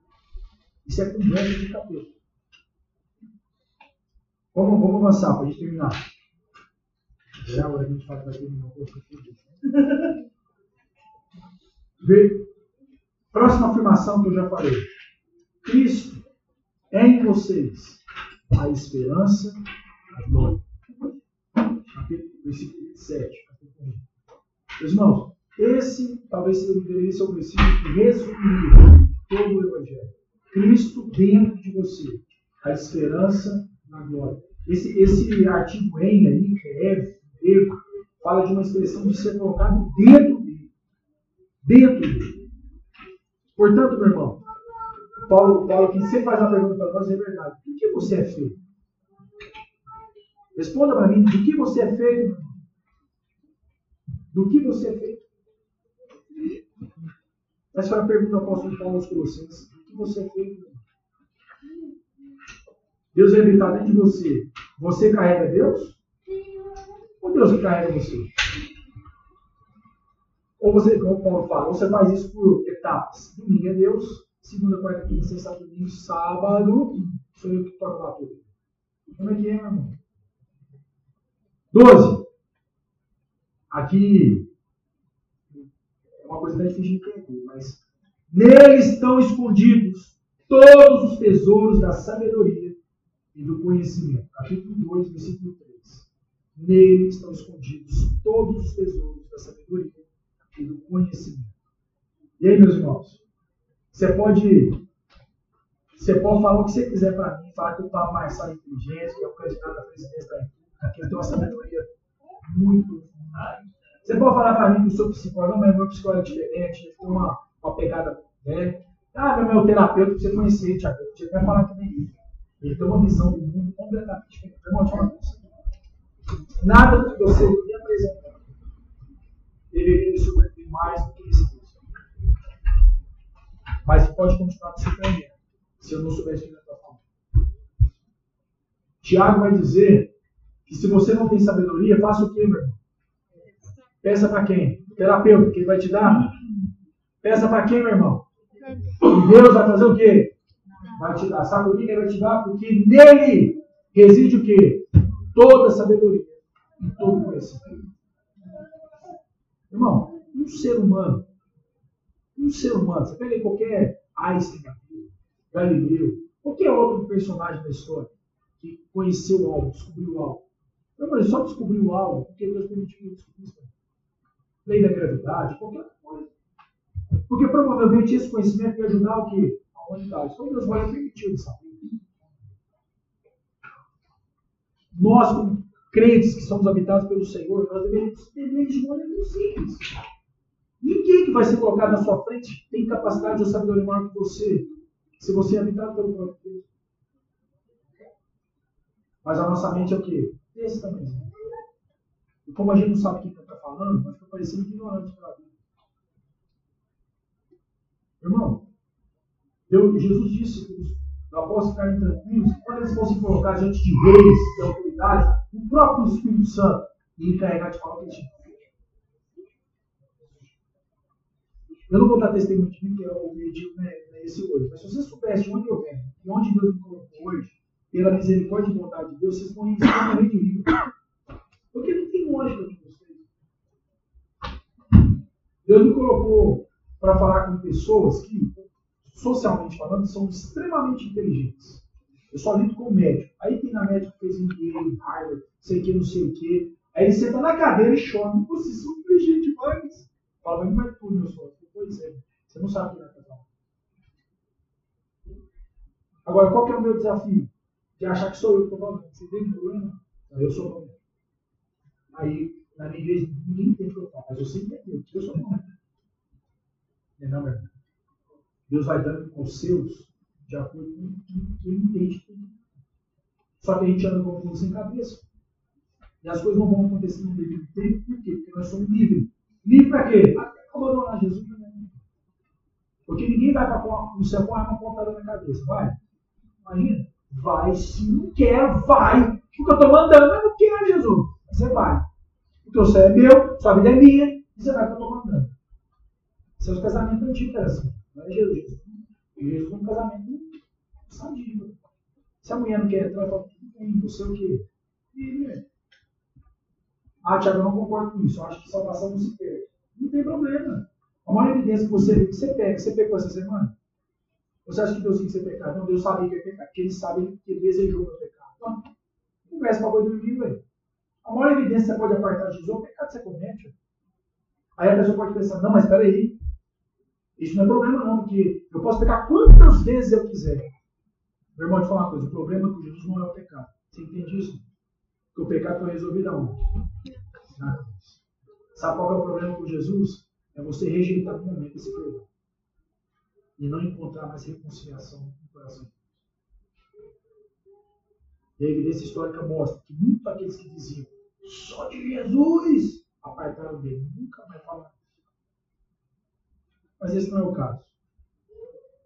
Isso é conversa de capeta. Vamos, vamos avançar para a gente terminar. Já a gente fala que vai terminar Próxima afirmação que eu já falei. Cristo é em vocês a esperança da glória. Versículo 27. Meus irmãos, esse talvez deveria ser o versículo que resumiria todo o Evangelho. Cristo dentro de você, a esperança na glória. Esse, esse artigo em aí, rev, grego, fala de uma expressão de ser colocado dentro dele. Dentro dele. Portanto, meu irmão, Paulo, Paulo aqui sempre faz uma pergunta para nós, é verdade. Do que você é feito? Responda para mim, do que você é feito? Do que você é feito? Essa foi a pergunta do apóstolo Paulo aos Colossenses. Do que você é feito? Deus vai habitar dentro de você. Você carrega Deus? Ou Deus que carrega você? Ou você, como Paulo fala, você faz isso por etapas. Domingo é Deus, segunda, quarta, quinta, sexta, domingo, sábado, sou eu que toco lá tudo. Como é que é, meu irmão? 12. Aqui é uma coisa bem difícil de entender, mas nele estão escondidos todos os tesouros da sabedoria e do conhecimento. Capítulo 2, versículo 3. Nele estão escondidos todos os tesouros da sabedoria e do conhecimento. E aí, meus irmãos? Você pode, você pode falar o que você quiser para mim, falar que o Pablo Marçal é inteligente, que é o candidato à presidência da que ele tem uma sabedoria muito. Você pode falar para mim que eu sou psicólogo, mas meu psicólogo é diferente, ele tem uma, uma pegada. Né? Ah, meu, meu terapeuta, você conhecer, Tiago, você vai falar também isso. Ele tem uma visão do mundo completamente diferente. Irmão, deixa uma coisa. Nada do que você me apresentar deveria me surpreender mais do que esse mas pode continuar me surpreendendo, se eu não o que está falando. Tiago vai dizer que se você não tem sabedoria, faça o quê, meu irmão? Peça para quem? O terapeuta, que ele vai te dar? Peça para quem, meu irmão? E Deus vai fazer o quê? vai te dar. Sabe que ele vai te dar? Porque nele reside o quê? Toda sabedoria e todo conhecimento. Irmão, um ser humano, um ser humano, você pega qualquer Einstein, Galileu, qualquer outro personagem da história que conheceu algo, descobriu algo. Irmão, ele só descobriu algo porque Deus permitiu que descobrisse. Lei da gravidade, qualquer coisa. Porque provavelmente esse conhecimento ia ajudar o quê? A humanidade. Então Deus vai permitir ele saber. Nós, como crentes que somos habitados pelo Senhor, nós devemos ter de maneira simples. Ninguém que vai ser colocado na sua frente tem capacidade ou sabedoria maior que você, se você é habitado pelo próprio Deus. Mas a nossa mente é o quê? Esse também. E como a gente não sabe o que está falando, nós ficamos parecendo ignorantes para a vida. Irmão, Jesus disse que os apóstolos ficarem tranquilos, quando eles fossem colocar diante de reis, de autoridades, o próprio Espírito Santo ia encarregar de falar o que eles Eu não vou dar testemunho de mim, que é o objetivo não é esse hoje. Mas se você soubesse onde eu venho e onde Deus me colocou hoje, pela misericórdia e bondade de Deus, vocês vão de rir. Porque não tem lógica de vocês. Deus me colocou para falar com pessoas que, socialmente falando, são extremamente inteligentes. Eu só lido com médico. Aí tem na médica que fez MBA, Harvard, sei que, não sei o quê. Aí ele senta na cadeira e chora. Vocês são inteligentes demais. Fala, mas não vai tudo, meu sócio. Pois é. Você não sabe o que vai fazer. Agora, qual que é o meu desafio? De achar que sou eu que estou falando. Você tem problema? Eu sou o problema. Aí, na minha igreja, ninguém entende o que. Mas eu sei entender, eu sou o problema. É não, meu irmão? Deus vai dando conselhos de acordo com quem entende tudo. Só que a gente anda com sem cabeça. E as coisas não vão acontecer no devido tempo, por quê? Porque nós somos livres. Livre para quê? Até abandonar Jesus porque ninguém vai para o céu com a arma apontada na cabeça. Vai? Imagina. Vai, se não quer, vai. Porque eu estou mandando, mas não quero, Jesus. Você vai. O céu é meu, sua vida é minha, e você vai para eu estou mandando. Seus casamentos antigos eram assim. Não é Jesus. Jesus é um casamento sadio. Se a mulher não quer entrar, fala, você o quê? E, ah, Tiago, eu não concordo com isso. Eu acho que salvação não se perde. Não tem problema. A maior evidência que você vê que você peca, você pecou essa semana? Você acha que Deus tem que ser pecado? Não, Deus sabia que ia pecar, porque ele sabe que ele desejou o pecado. Então, conversa para boi dormir, velho. A maior evidência que você pode apartar de Jesus é o pecado que você comete. Aí a pessoa pode pensar, não, mas espera aí. Isso não é problema não, porque eu posso pecar quantas vezes eu quiser. Meu irmão, te falar uma coisa, o problema com Jesus não é o pecado. Você entende isso? Porque o pecado foi resolvido aonde? Na. Sabe qual é o problema com Jesus? É você rejeitar no momento esse perdão. E não encontrar mais reconciliação no coração. E a evidência histórica mostra que muitos daqueles que diziam só de Jesus apartaram dele. Nunca mais falaram. Mas esse não é o caso.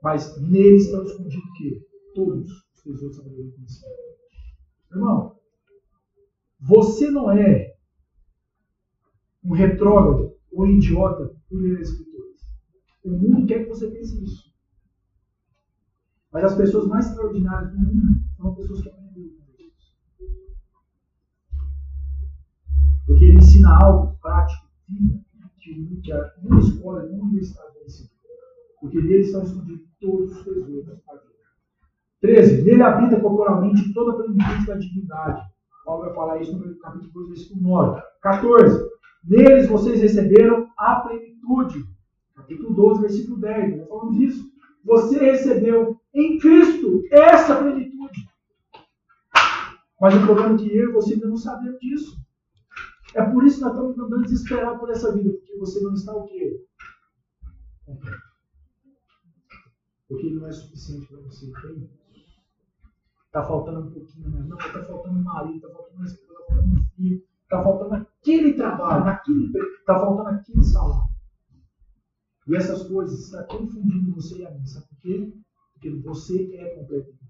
Mas neles estão escondidos o quê? Todos os tesouros sabedoria e Irmão, você não é um retrógrado ou idiota por ler as escrituras. O mundo quer que você pense isso. Mas as pessoas mais extraordinárias do mundo são pessoas que aprenderam com Deus. Porque ele ensina algo prático, que, que a uma escola, uma universidade vai ensinar. Porque nele estão escondidos todos os tesouros da vida. 13. Nele habita corporalmente toda a plenitude da divindade. Paulo vai falar isso no capítulo 2, versículo 9. 14. Neles vocês receberam a plenitude. Capítulo 12, versículo 10. Nós falamos disso. Você recebeu em Cristo essa plenitude. Mas o problema é que eu e você ainda não sabemos disso. É por isso que nós estamos andando desesperados por essa vida, porque você não está o quê? Porque ele não é suficiente para você. Está faltando um pouquinho, né? não, está faltando um marido, está faltando uma esposa, está faltando um filho Está faltando aquele trabalho, aquele está faltando aquele salário. E essas coisas estão confundindo você e a mim. Sabe por quê? Porque você é completo em.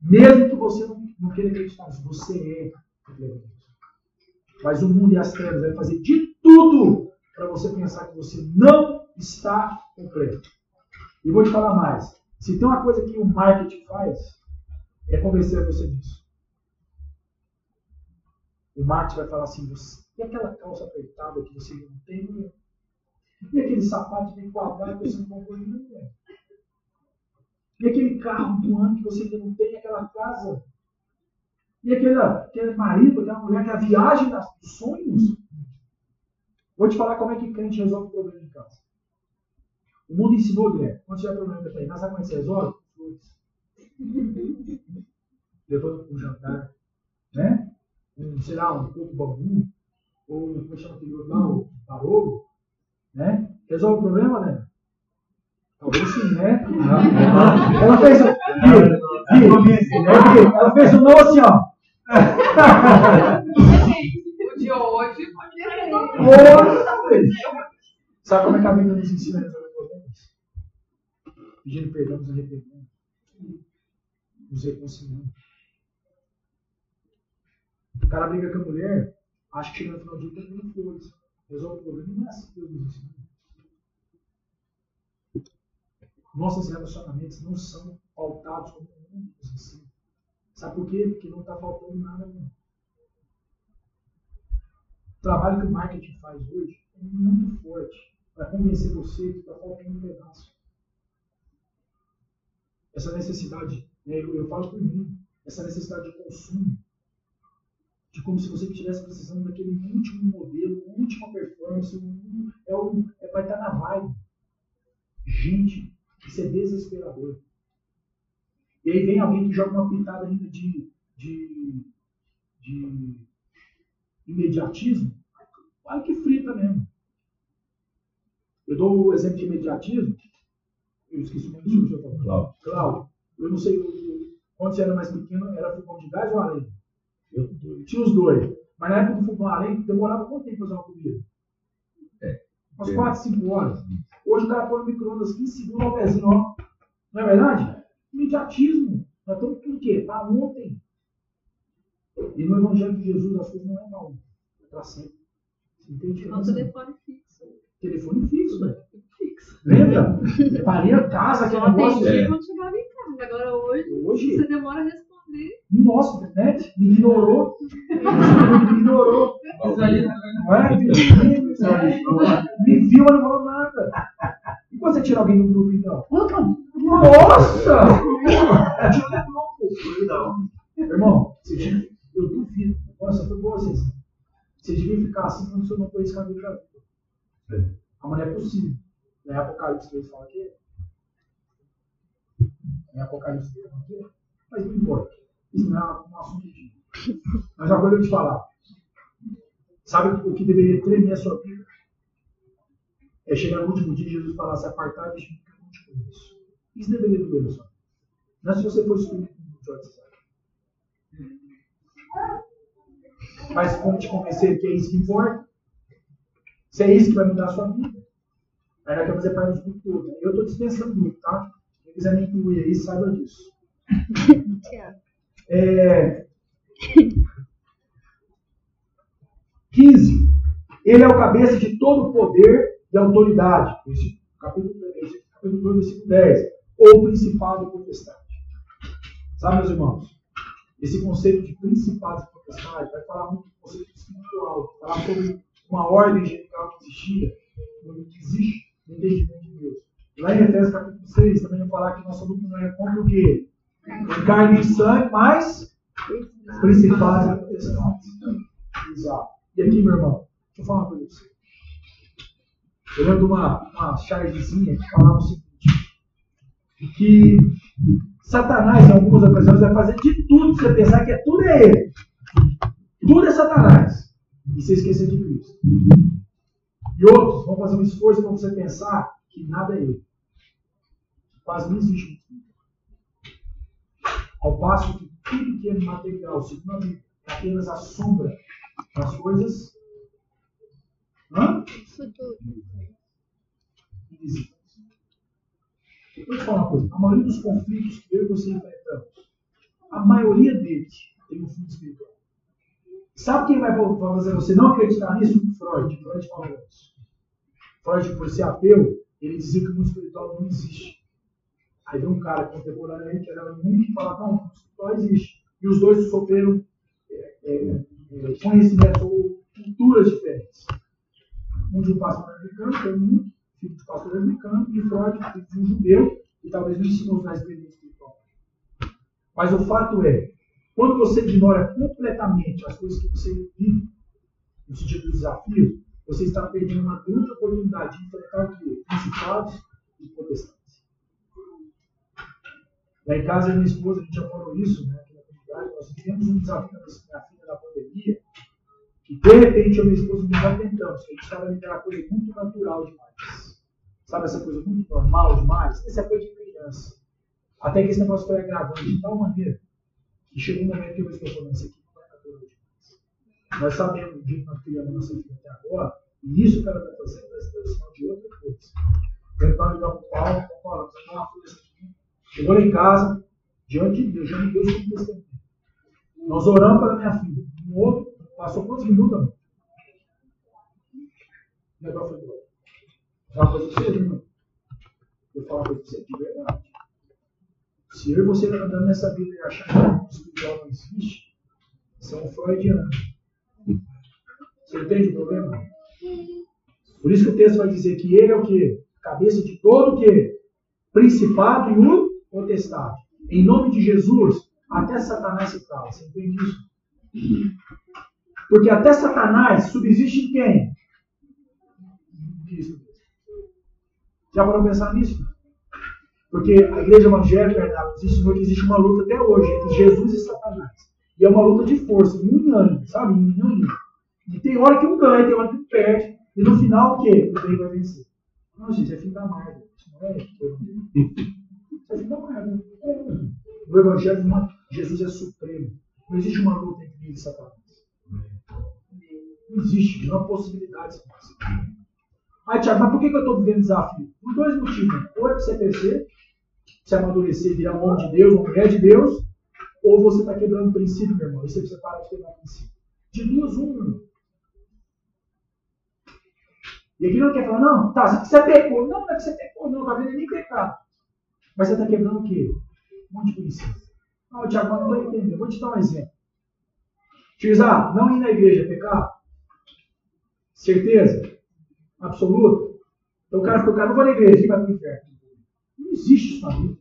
Mesmo que você não, não queira acreditar nisso, você é completo em. Mas o mundo e as trevas vão fazer de tudo para você pensar que você não está completo. E vou te falar mais. Se tem uma coisa que o marketing faz, é convencer você disso. O marketing vai falar assim, e aquela calça apertada que você não tem, mulher? E aquele sapato bem quadrado que você não comprou mulher? E aquele carro do ano que você ainda não tem, aquela casa? E aquele, aquele marido, aquela mulher, aquela viagem dos sonhos? Vou te falar como é que crente resolve o problema em casa. O mundo ensinou, Guilherme, quando tiver problema para treinar, sabe como é que você resolve? Levando para um jantar, né? Um, sei lá, um coco bambu, ou como é chama aquele outro lá, o parolo, né? Resolve o problema, né? Talvez sim, né? Ela fez o. Ela fez o não assim, ó.
O de hoje pode
Sabe como é que a Bíblia nos ensina a resolver problemas? Pedindo perdão, nos arrependendo, nos reconciliando. O cara briga com a mulher, acha que chega no final do dia tem flores. Resolve o problema, não é assim que Deus ensina. Nossos relacionamentos não são pautados como o mundo nos ensina. Sabe por quê? Porque não está faltando nada. O trabalho que o marketing faz hoje é muito forte para convencer você que está faltando um pedaço. Essa necessidade, né, eu, eu falo por mim, essa necessidade de consumo, de como se você estivesse precisando daquele último modelo, última performance, um, é um, é, vai estar na vibe. Gente, isso é desesperador. E aí vem alguém que joga uma pitada ainda de, de, de imediatismo, vai que frita mesmo. Eu dou o exemplo de imediatismo, eu esqueci o nome do senhor. Cláudio. Cláudio. Eu não sei, quando você era mais pequeno, era fogão de gás ou a lenha? Eu tinha os dois. Mas na época do fogão a lenha, demorava quanto tempo para fazer uma comida? É. Umas 4, 5 horas. Hoje o cara põe no micro-ondas 15 segundos ao pezinho, ó. Não é verdade? Imediatismo. Nós estamos com o quê? Para ontem. E no Evangelho de Jesus as coisas não é para ontem, é para sempre. Você entende?
É um telefone fixo.
Telefone fixo, né? Lembra? Parei a casa, aquele
Só
negócio.
atendia
É.
quando chegava em casa. Agora hoje,
Hoje,
você demora a responder.
Nossa, internet me ignorou. me ignorou. Não é? Me viu, mas não falou nada. E quando você tira alguém do grupo, então? Nossa! Irmão, você tinha, eu duvido. Nossa, foi boa vocês. Vocês deviam ficar assim quando senhor não conhece a Bíblia. A mulher é possível. Não é Apocalipse 3 fala que é. Não é Apocalipse 3 fala que é. Mas não importa. Isso não é um assunto de. Mas coisa eu te falar. Sabe o que deveria tremer a sua vida? É chegar no último dia e Jesus falar: se apartar de mim, que eu não te conheço. Isso deveria doer na sua vida. Não é se você for escolhido George Isaac. Mas como te convencer que é isso que importa? Se é isso que vai mudar a sua vida. Aí nós quer fazer parte do grupo todo. Eu estou dispensando o grupo, tá? Quem quiser me incluir aí, saiba disso. É... 15. Ele é o cabeça de todo poder e autoridade. Capítulo, capítulo 2, versículo 10. Ou principado e potestade. Sabe, meus irmãos? Esse conceito de principado e potestade vai falar muito do conceito espiritual, falar sobre uma ordem genital que existia, que existe no entendimento de Deus. Lá em Efésios capítulo 6 também vai falar que nossa luta não é contra o quê? Carne e sangue, mas principais e potestades. Exato. E aqui, meu irmão, deixa eu falar uma coisa pra você. Eu lembro de uma, uma chargezinha que falava o seguinte: que Satanás, em algumas ocasiões, vai fazer de tudo pra você pensar que é tudo é ele. Tudo é Satanás. E você esquecer de Cristo. E outros vão fazer um esforço para você pensar que nada é ele. Quase não existe. Ao passo que tudo que é material, segundo a Bíblia, é apenas a sombra das coisas hã?
Futuro.
invisíveis. Vou te falar uma coisa. A maioria dos conflitos que eu e você enfrentamos, a maioria deles tem um fundo espiritual. Sabe quem vai fazer você não acreditar nisso? Freud. Freud fala isso. Freud, por ser ateu, ele dizia que o mundo espiritual não existe. Aí veio um cara contemporâneo que era muito que falava, não, só existe. E os dois sofreram é, é, é, conhecimentos ou culturas diferentes. Um de um pastor americano, que é um filho de pastor americano, e Freud, filho de um judeu, que talvez não ensinou na experiência espiritual. Mas o fato é, quando você ignora completamente as coisas que você vive, no sentido do desafio, você está perdendo uma grande oportunidade de enfrentar o quê? Principados e potestades. Lá em casa, minha esposa, a gente já falou isso, né, aqui na comunidade, nós tivemos um desafio na filha da pandemia, que de repente e minha esposa nos atentamos, a gente estava vendo aquela coisa muito natural demais. Sabe essa coisa muito normal demais? Essa é coisa de criança. Até que esse negócio foi agravando de tal maneira que chegou um momento que eu estou falando, isso aqui não é natural demais. Nós sabemos que nós criamos nossa filha até agora, e isso que ela está fazendo é expressão de outra coisa. Eu estava ligando para o Paulo, Paulo, você uma coisa. Chegou em casa, diante de Deus, diante de Deus como testemunho. Nós oramos para minha filha. Um outro, passou quantos minutos, amor? O negócio foi falar uma coisa falar uma coisa para você de verdade. Se eu e você andando nessa vida e achando que o espiritual não existe, você é um freudiano. Você entende o problema? Por isso que o texto vai dizer que ele é o quê? Cabeça de todo o quê? Principado e o potestade. Em nome de Jesus, até Satanás se cala. Você entende isso? Porque até Satanás subsiste em quem? Já parou pensar nisso? Porque a igreja evangélica nos ensinou que existe uma luta até hoje entre Jesus e Satanás. E é uma luta de força, yang, sabe? Yang. E tem hora que um ganha, tem hora que um perde. E no final, o quê? O bem vai vencer. Não, gente, é fim da Marvel. Isso não é É fim da Marvel. O Evangelho, não, Jesus é supremo. Não existe uma luta entre ele e Satanás. Não existe, não há possibilidade. Aí, Tiago, mas por que, eu estou vivendo desafio? Por dois motivos. Ou é para você crescer, se amadurecer, virar um homem de Deus, uma mulher de Deus, ou você está quebrando princípio, meu irmão. Você precisa parar de quebrar princípio. De duas, uma. E aqui não quer falar, não, tá, você pecou. Não, não é que você pecou, não, tá vendo nem pecado. Mas você está quebrando o quê? Um monte de princípio. Não, Tiago, não estou entendendo. Vou te dar um exemplo. Tizar, não ir na igreja é pecado? Certeza? Absoluta? Então o cara ficou, cara, não vou na igreja, vai para o inferno. Não existe isso na Bíblia.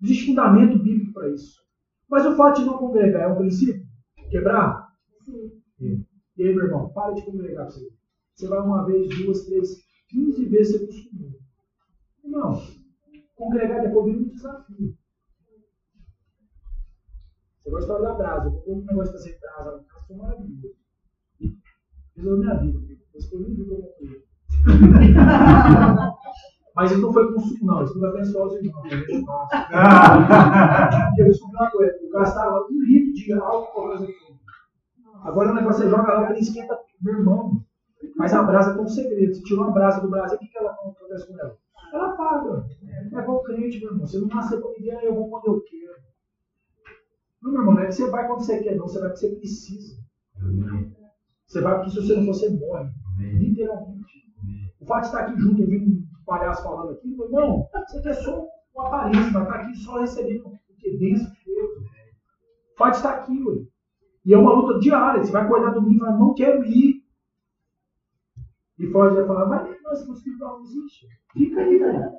Não existe fundamento bíblico para isso. Mas o fato de não congregar é um princípio? Quebrar? Sim. E aí, meu irmão, para de congregar você. Você vai uma vez, duas, três, quinze vezes você acostumou. Não. Congregar depois vira um desafio. Você gosta de da brasa. O negócio de fazer brasa casa foi maravilhoso. Resolveu minha vida. Depois foi muito bom Mas isso não foi consumo, não. Isso não vai abençoar os irmãos. Eu descobri uma coisa. Eu gastava um litro de álcool por causa Agora o negócio é joga lá, ele esquenta. Meu irmão. Mas a brasa tem um segredo. Você tirou uma brasa do Brasil, o que, que ela acontece com ela? Ela apaga. É igual crente, meu irmão. Você não nasceu com ninguém, eu vou quando eu quero. Não, meu irmão, não é que você vai quando você quer, não. Você vai porque você precisa. Você vai porque se você não for, você morre. Literalmente. O fato de estar aqui junto, ouvindo um palhaço falando aqui, meu irmão, você quer só uma aparência, vai estar aqui só recebendo o que benção de Deus. O fato de estar aqui, ué. E é uma luta diária. Você vai acordar domingo e falar, não quero ir. E Freud vai falar, vai, mas o espiritual não existe. Fica aí, velho.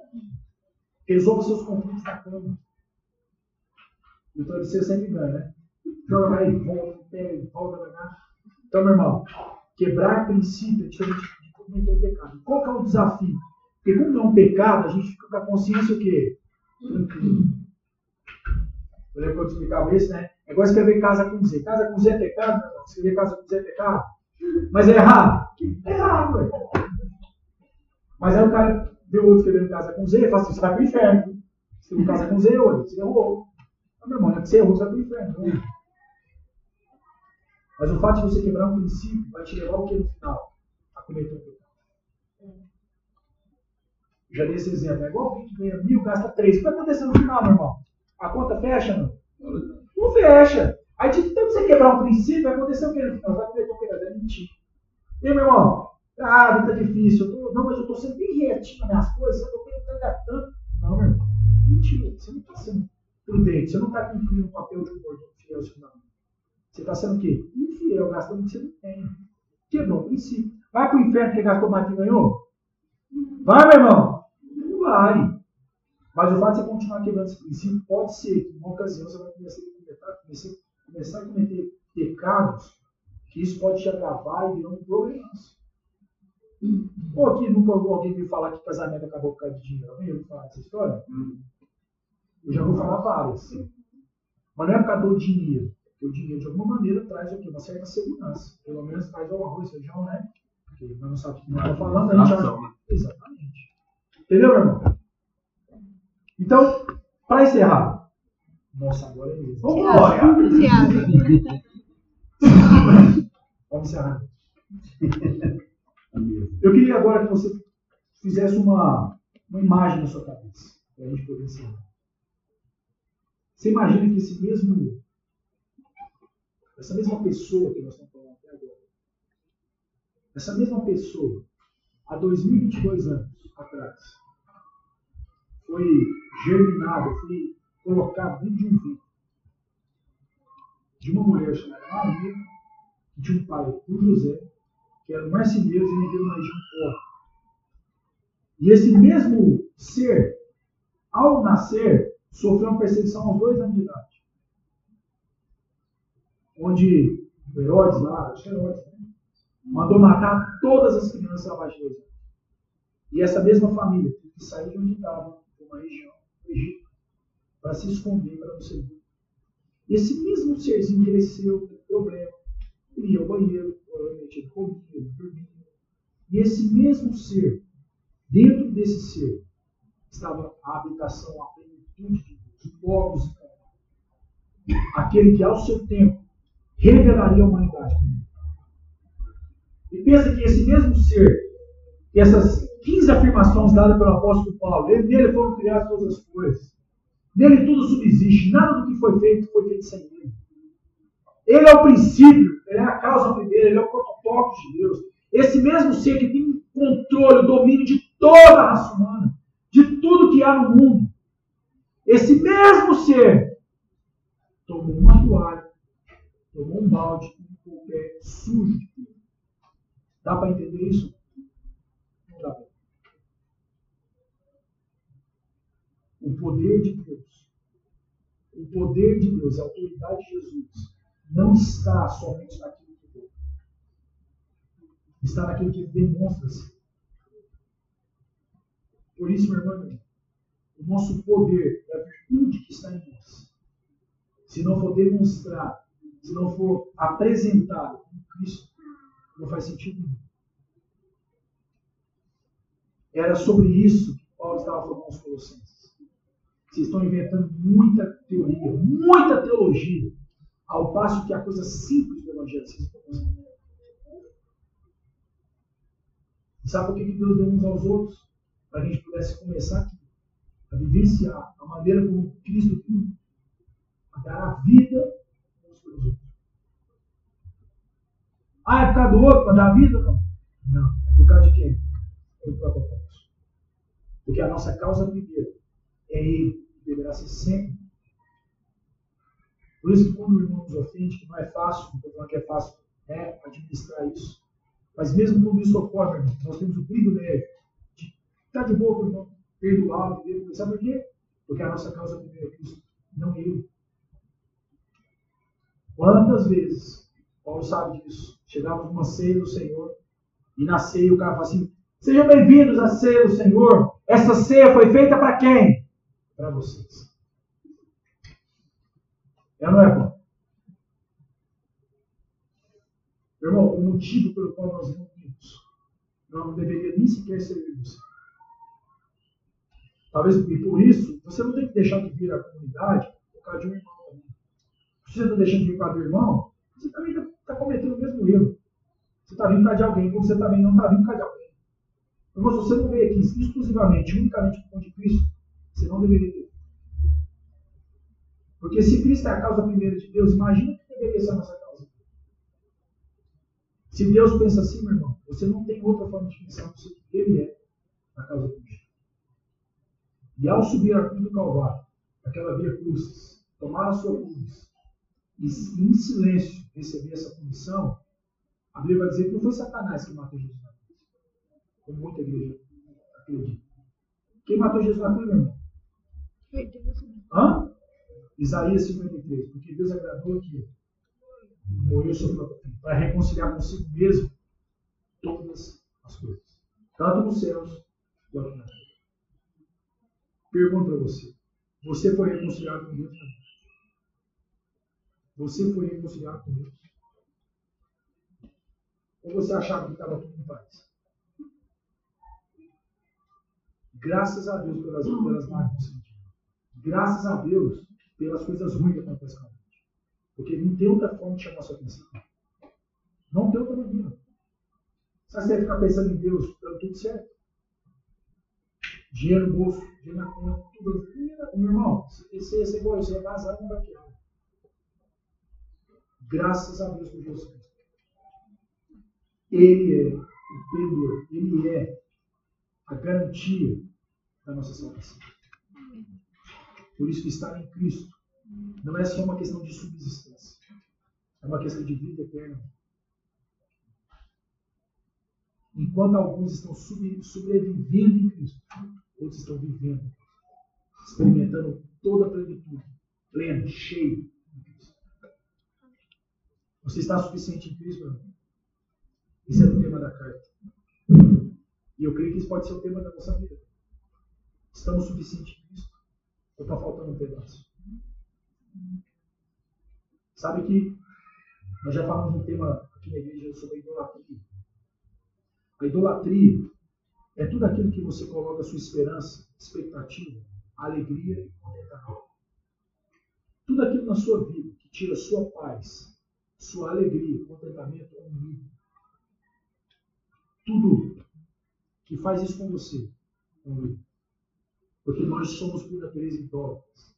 Resolva seus conflitos na cama. Então você sempre ganha, né? Joga vai, volta, volta, vai cá. Então, meu irmão, quebrar princípio é diferente de cometer o pecado. Qual que é o desafio? Porque quando é um pecado, a gente fica com a consciência o quê? Tranquilo. Eu lembro que eu explicava isso, né? É igual escrever casa com Z. Casa com Z é pecado. Escrever casa com Z é pecado. Mas é errado. É errado, velho. Mas aí o cara deu outro escrevendo casa com Z fala assim, você vai pro inferno. Escreveu casa com Z, olha, você errou. Mas, meu irmão, não é que você errou, você vai pro inferno. Né? Mas o fato de você quebrar um princípio vai te levar ao que no final? A cometer um pecado. Já dei esse exemplo. É igual alguém que ganha mil, gasta três. O que vai acontecer no final, meu irmão? A conta fecha, não? Não fecha. Aí, de tanto você quebrar um princípio, vai acontecer o que no final? Vai cometer um pecado. Mentir. E aí, meu irmão? Ah, tá difícil. Tô, não, mas eu estou sendo bem reativo nas minhas coisas. Eu estou engatando. Não, meu irmão. mentira. Você não está sendo prudente. Você não está cumprindo o papel de um mordomo fiel. Você está sendo o quê? Infiel, gastando o que você não tem. Quebrou o princípio. Vai para o inferno que gastou mais que ganhou? Vai, meu irmão? Não vai. Mas o fato de você continuar quebrando esse princípio pode ser que, em uma ocasião, você vai começar a cometer, começar a cometer pecados que isso pode te agravar e virar um problema. Ou aqui nunca alguém veio falar que casamento acabou por causa de dinheiro. Alguém ouviu falar essa história? Eu já vou falar várias. Mas não é por causa do dinheiro. Porque o dinheiro, de alguma maneira, traz o quê? uma certa segurança. Pelo menos traz o arroz, feijão, né? Porque nós não sabemos o que nós estamos falando. A gente já... Exatamente. Entendeu, meu irmão? Então, para encerrar. Nossa, agora é isso. Vamos embora. Vamos encerrar. Eu queria agora que você fizesse uma, uma imagem na sua cabeça, para a gente poder encerrar. Você imagina que esse mesmo, essa mesma pessoa que nós estamos falando até agora, essa mesma pessoa, há 2022 anos atrás, foi germinada, foi colocada dentro de um ventre de uma mulher chamada Maria, tinha um pai, o José, que era marceneiro e vivia numa região pobre. E esse mesmo ser, ao nascer, sofreu uma perseguição aos dois anos de idade. Onde Herodes lá, acho que Herodes, né? mandou matar todas as crianças abaixo de. E essa mesma família teve que sair de onde estava, de uma região, do Egito, para se esconder, para não ser. E esse mesmo serzinho cresceu, teve problema, ele ia ao banheiro, provavelmente ele comia, ele dormia. E esse mesmo ser, dentro desse ser, estava a habitação, a plenitude de o povos e Aquele que, ao seu tempo, revelaria a humanidade. E pensa que esse mesmo ser, que essas 15 afirmações dadas pelo apóstolo Paulo, ele, nele foram criadas todas as coisas. Nele tudo subsiste, nada do que foi feito foi feito sem ele. Ele é o princípio, ele é a causa primeira, ele é o protocolo de Deus. Esse mesmo ser que tem controle, o domínio de toda a raça humana, de tudo que há no mundo. Esse mesmo ser tomou uma toalha, tomou um balde o pé sujo. Dá para entender isso? Não dá. O poder de Deus, o poder de Deus, a autoridade de Jesus, não está somente naquilo que vê. Está naquilo que demonstra-se. Por isso, meu irmão, o nosso poder é a virtude que está em nós. Se não for demonstrado, se não for apresentado como Cristo, não faz sentido nenhum. Era sobre isso que Paulo estava falando aos Colossenses. Vocês estão inventando muita teoria, muita teologia ao passo que a coisa simples do Evangelho se. E sabe por que Deus deu uns aos outros? Para que a gente pudesse começar aqui, a vivenciar a maneira como Cristo vive, a dar a vida pelos outros. Ah, é por causa do outro, para dar a vida? Não. Não. É por causa de quem? É o próprio apóstolo. Porque a nossa causa primeira é Ele, deverá ser sempre por isso que quando o irmão nos ofende, que não é fácil, não estou que é fácil é, administrar isso. Mas mesmo quando isso ocorre, nós temos o privilégio de estar de boa com o irmão, perdoá-lo, sabe por quê? Porque a nossa causa primeira é Cristo, não ele. Quantas vezes, Paulo sabe disso, chegávamos numa ceia do Senhor, e na ceia o cara fala assim, sejam bem-vindos à ceia do Senhor, essa ceia foi feita para quem? Para vocês. É ou não é? Meu irmão, o motivo pelo qual nós reunimos não deveria nem sequer servir você. Talvez, e por isso, você não tem que deixar de vir à comunidade por causa de um irmão também. Se você está deixando de vir causa do irmão, você também está tá cometendo o mesmo erro. Você está vindo por causa de alguém, como você também não está vindo por causa de alguém. Então, se você não veio aqui exclusivamente, unicamente por conta de Cristo, você não deveria vir. Porque se Cristo é a causa primeira de Deus, imagina que deveria ser a nossa causa. Se Deus pensa assim, meu irmão, você não tem outra forma de pensar do que Ele é a causa primeira. E ao subir a cruz do Calvário, aquela via cruz, tomar a sua cruz e em silêncio receber essa punição, a Bíblia vai dizer que não foi Satanás que matou Jesus na cruz. Como muita igreja acredita. Quem matou Jesus na cruz, meu irmão?
Foi Deus.
Hã? Isaías 53. Porque Deus agradou que morreu para reconciliar consigo mesmo todas as coisas, tanto nos céus quanto na terra. Pergunta para você: você foi reconciliado com Deus? Você foi reconciliado com Deus? Ou você achava que estava tudo em paz? Graças a Deus pelas, pelas mágoas. Graças a Deus pelas coisas ruins que acontecem com a gente. Porque não tem outra forma de chamar a sua atenção. Não tem outra maneira. Sabe você ficar pensando em Deus, dando tudo certo? Dinheiro no bolso, dinheiro na conta, tudo. Meu irmão, você, você, você é vazado, não vai querer. Graças a Deus por Jesus Cristo. Ele é o pendor, ele é a garantia da nossa salvação. Por isso que estar em Cristo não é só uma questão de subsistência, é uma questão de vida eterna. Enquanto alguns estão sobrevivendo em Cristo, outros estão vivendo, experimentando toda a plenitude, pleno, cheio em Cristo. Você está suficiente em Cristo, meu irmão? Esse é o tema da carta. E eu creio que isso pode ser o tema da nossa vida. Estamos suficientes? Ou está faltando um pedaço? Sabe que nós já falamos um tema aqui na igreja sobre a idolatria. A idolatria é tudo aquilo que você coloca sua esperança, expectativa, alegria e contentamento. Tudo aquilo na sua vida que tira sua paz, sua alegria, contentamento é um. Tudo que faz isso com você é um ídolo. Porque nós somos por natureza idólatras.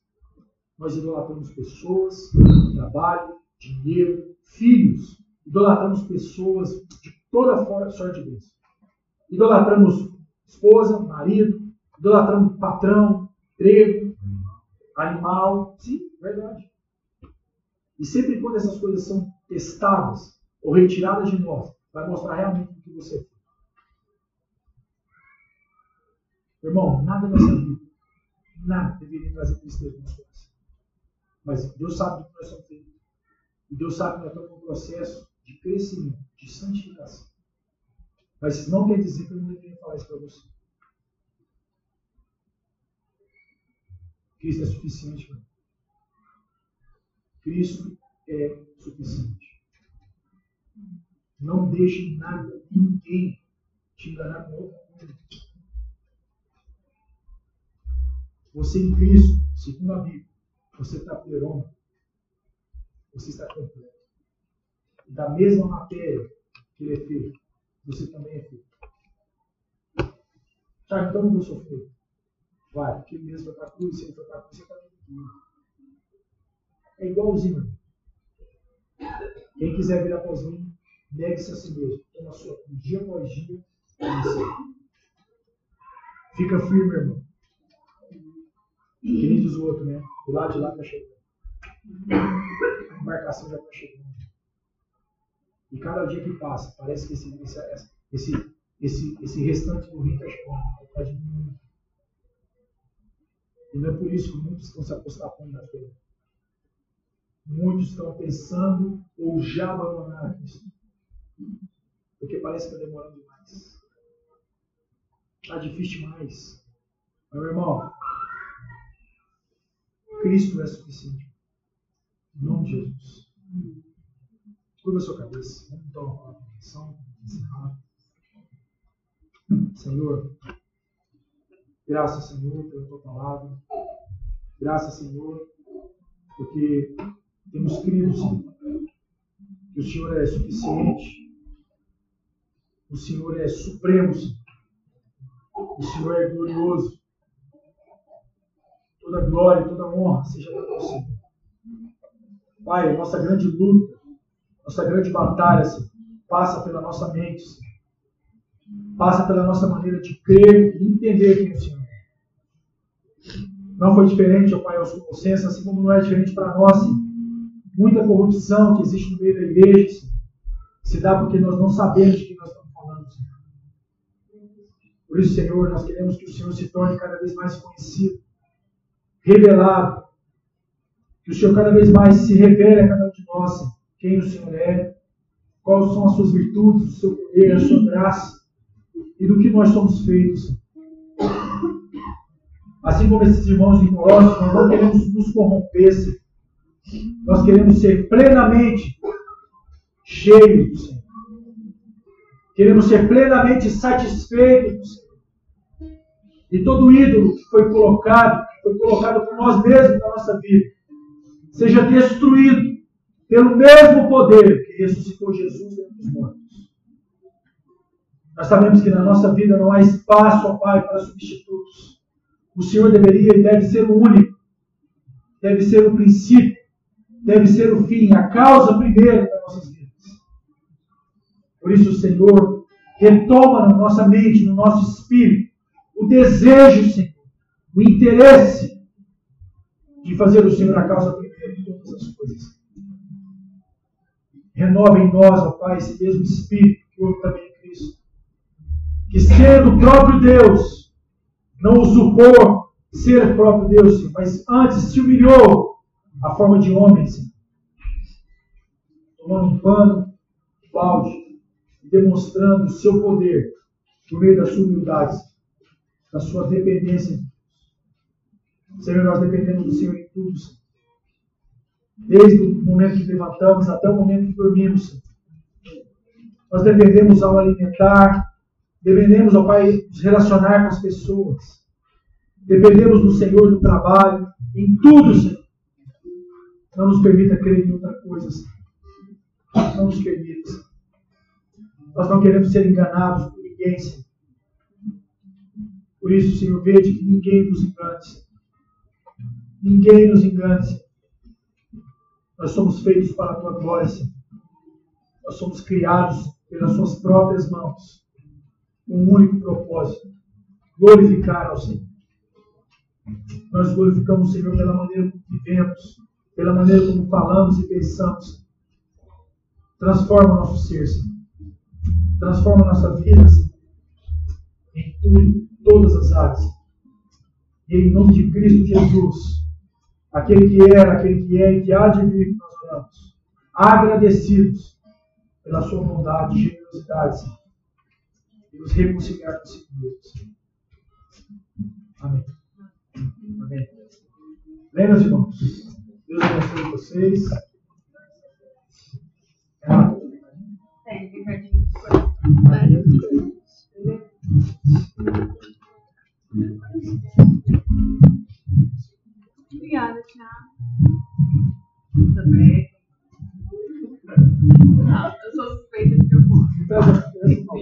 Nós idolatramos pessoas, trabalho, dinheiro, filhos. Idolatramos pessoas de toda forma, sorte de bênção. Idolatramos esposa, marido, idolatramos patrão, emprego, animal. Sim, verdade. E sempre quando essas coisas são testadas ou retiradas de nós, vai mostrar realmente o que você é. Irmão, nada nessa vida, nada deveria trazer tristeza no nosso. Mas Deus sabe do que nós feitos. E Deus sabe que nós estamos num processo de crescimento, de santificação. Mas isso não quer dizer que eu não deveria falar isso para você. Cristo é suficiente. Mano. Cristo é suficiente. Não deixe nada, ninguém te enganar com outra coisa. Você em Cristo, segundo a Bíblia, você está pleroma. Você está completo. Da mesma matéria que ele é feito, você também é feito. Tiago, então não vou sofrer. Vai, porque ele mesmo foi para cruz, se ele foi cruz, você está tudo. É igualzinho. Quem quiser vir após mim, negue-se a si mesmo. Toma sua cruz dia após dia. Fica firme, irmão. Que nem diz o outro, né? O lado de lá está chegando. A embarcação já está chegando. E cada dia que passa, parece que esse, esse, esse, esse restante do rio está chegando, está diminuindo. E não é por isso que muitos estão se apostando na fé. Muitos estão pensando ou já abandonaram Cristo. Porque parece que está demorando demais. Está difícil demais. Mas, meu irmão, Cristo é suficiente. Em nome de Jesus. Curva sua cabeça. Vamos dar uma atenção. Encerrar. Senhor, graças, Senhor, pela tua palavra. Graças, Senhor, porque temos crido, Senhor, que o Senhor é suficiente. O Senhor é supremo, Senhor. O Senhor é glorioso. Toda glória, toda honra seja para você. Pai, nossa grande luta, nossa grande batalha, Senhor, passa pela nossa mente, Senhor. Passa pela nossa maneira de crer e entender quem é o Senhor. Não foi diferente, ó Pai, aos Colossenses, assim como não é diferente para nós. Senhor. Muita corrupção que existe no meio da igreja Senhor, se dá porque nós não sabemos de que nós estamos falando. Senhor. Por isso, Senhor, nós queremos que o Senhor se torne cada vez mais conhecido, revelado. Que o Senhor cada vez mais se revele a cada um de nós quem o Senhor é, quais são as suas virtudes, o seu poder, a sua graça e do que nós somos feitos. Assim como esses irmãos rigorosos, nós não queremos nos corromper, Senhor. Nós queremos ser plenamente cheios do Senhor. Queremos ser plenamente satisfeitos do Senhor. E todo ídolo que foi colocado, foi colocado por nós mesmos na nossa vida, seja destruído pelo mesmo poder que ressuscitou Jesus dentre os mortos. Nós sabemos que na nossa vida não há espaço, ó Pai, para substitutos. O Senhor deveria e deve ser o único, deve ser o princípio, deve ser o fim, a causa primeira das nossas vidas. Por isso, Senhor, retoma na nossa mente, no nosso espírito, o desejo, Senhor, o interesse de fazer o Senhor a causa primeira de todas as coisas. Renova em nós, ó Pai, esse mesmo espírito que houve também em Cristo. Que sendo o próprio Deus, não usurpou ser próprio Deus, Senhor, mas antes se humilhou a forma de homem, Senhor. Tomando um pano, um balde, demonstrando o seu poder por meio da sua humildade, da sua dependência. Senhor, nós dependemos do Senhor em tudo, Senhor. Desde o momento que levantamos até o momento que dormimos, Senhor. Nós dependemos ao alimentar, dependemos, ó Pai, nos relacionar com as pessoas. Dependemos do Senhor no trabalho, em tudo, Senhor. Não nos permita crer em outra coisa, Senhor. Não nos permita, Senhor. Nós não queremos ser enganados por ninguém, Senhor. Por isso, Senhor, vede que ninguém nos engane, Senhor. Ninguém nos engane. Nós somos feitos para a tua glória, Senhor. Nós somos criados pelas suas próprias mãos. Com um único propósito: glorificar ao Senhor. Nós glorificamos o Senhor pela maneira como vivemos, pela maneira como falamos e pensamos. Transforma o nosso ser, Senhor. Transforma nossa vida, Senhor. Em tudo, todas as áreas. E em nome de Cristo Jesus, aquele que era, aquele que é e que há de vir, que nós oramos. Agradecidos pela sua bondade e generosidade, Senhor. E nos reconciliar consigo mesmo, Senhor. Amém. Amém. Bem, meus irmãos. Deus abençoe vocês.
Tem, Ricardinho. Várias coisas. Obrigada, Thiago.
Também. Não, eu sou suspeita de do meu povo.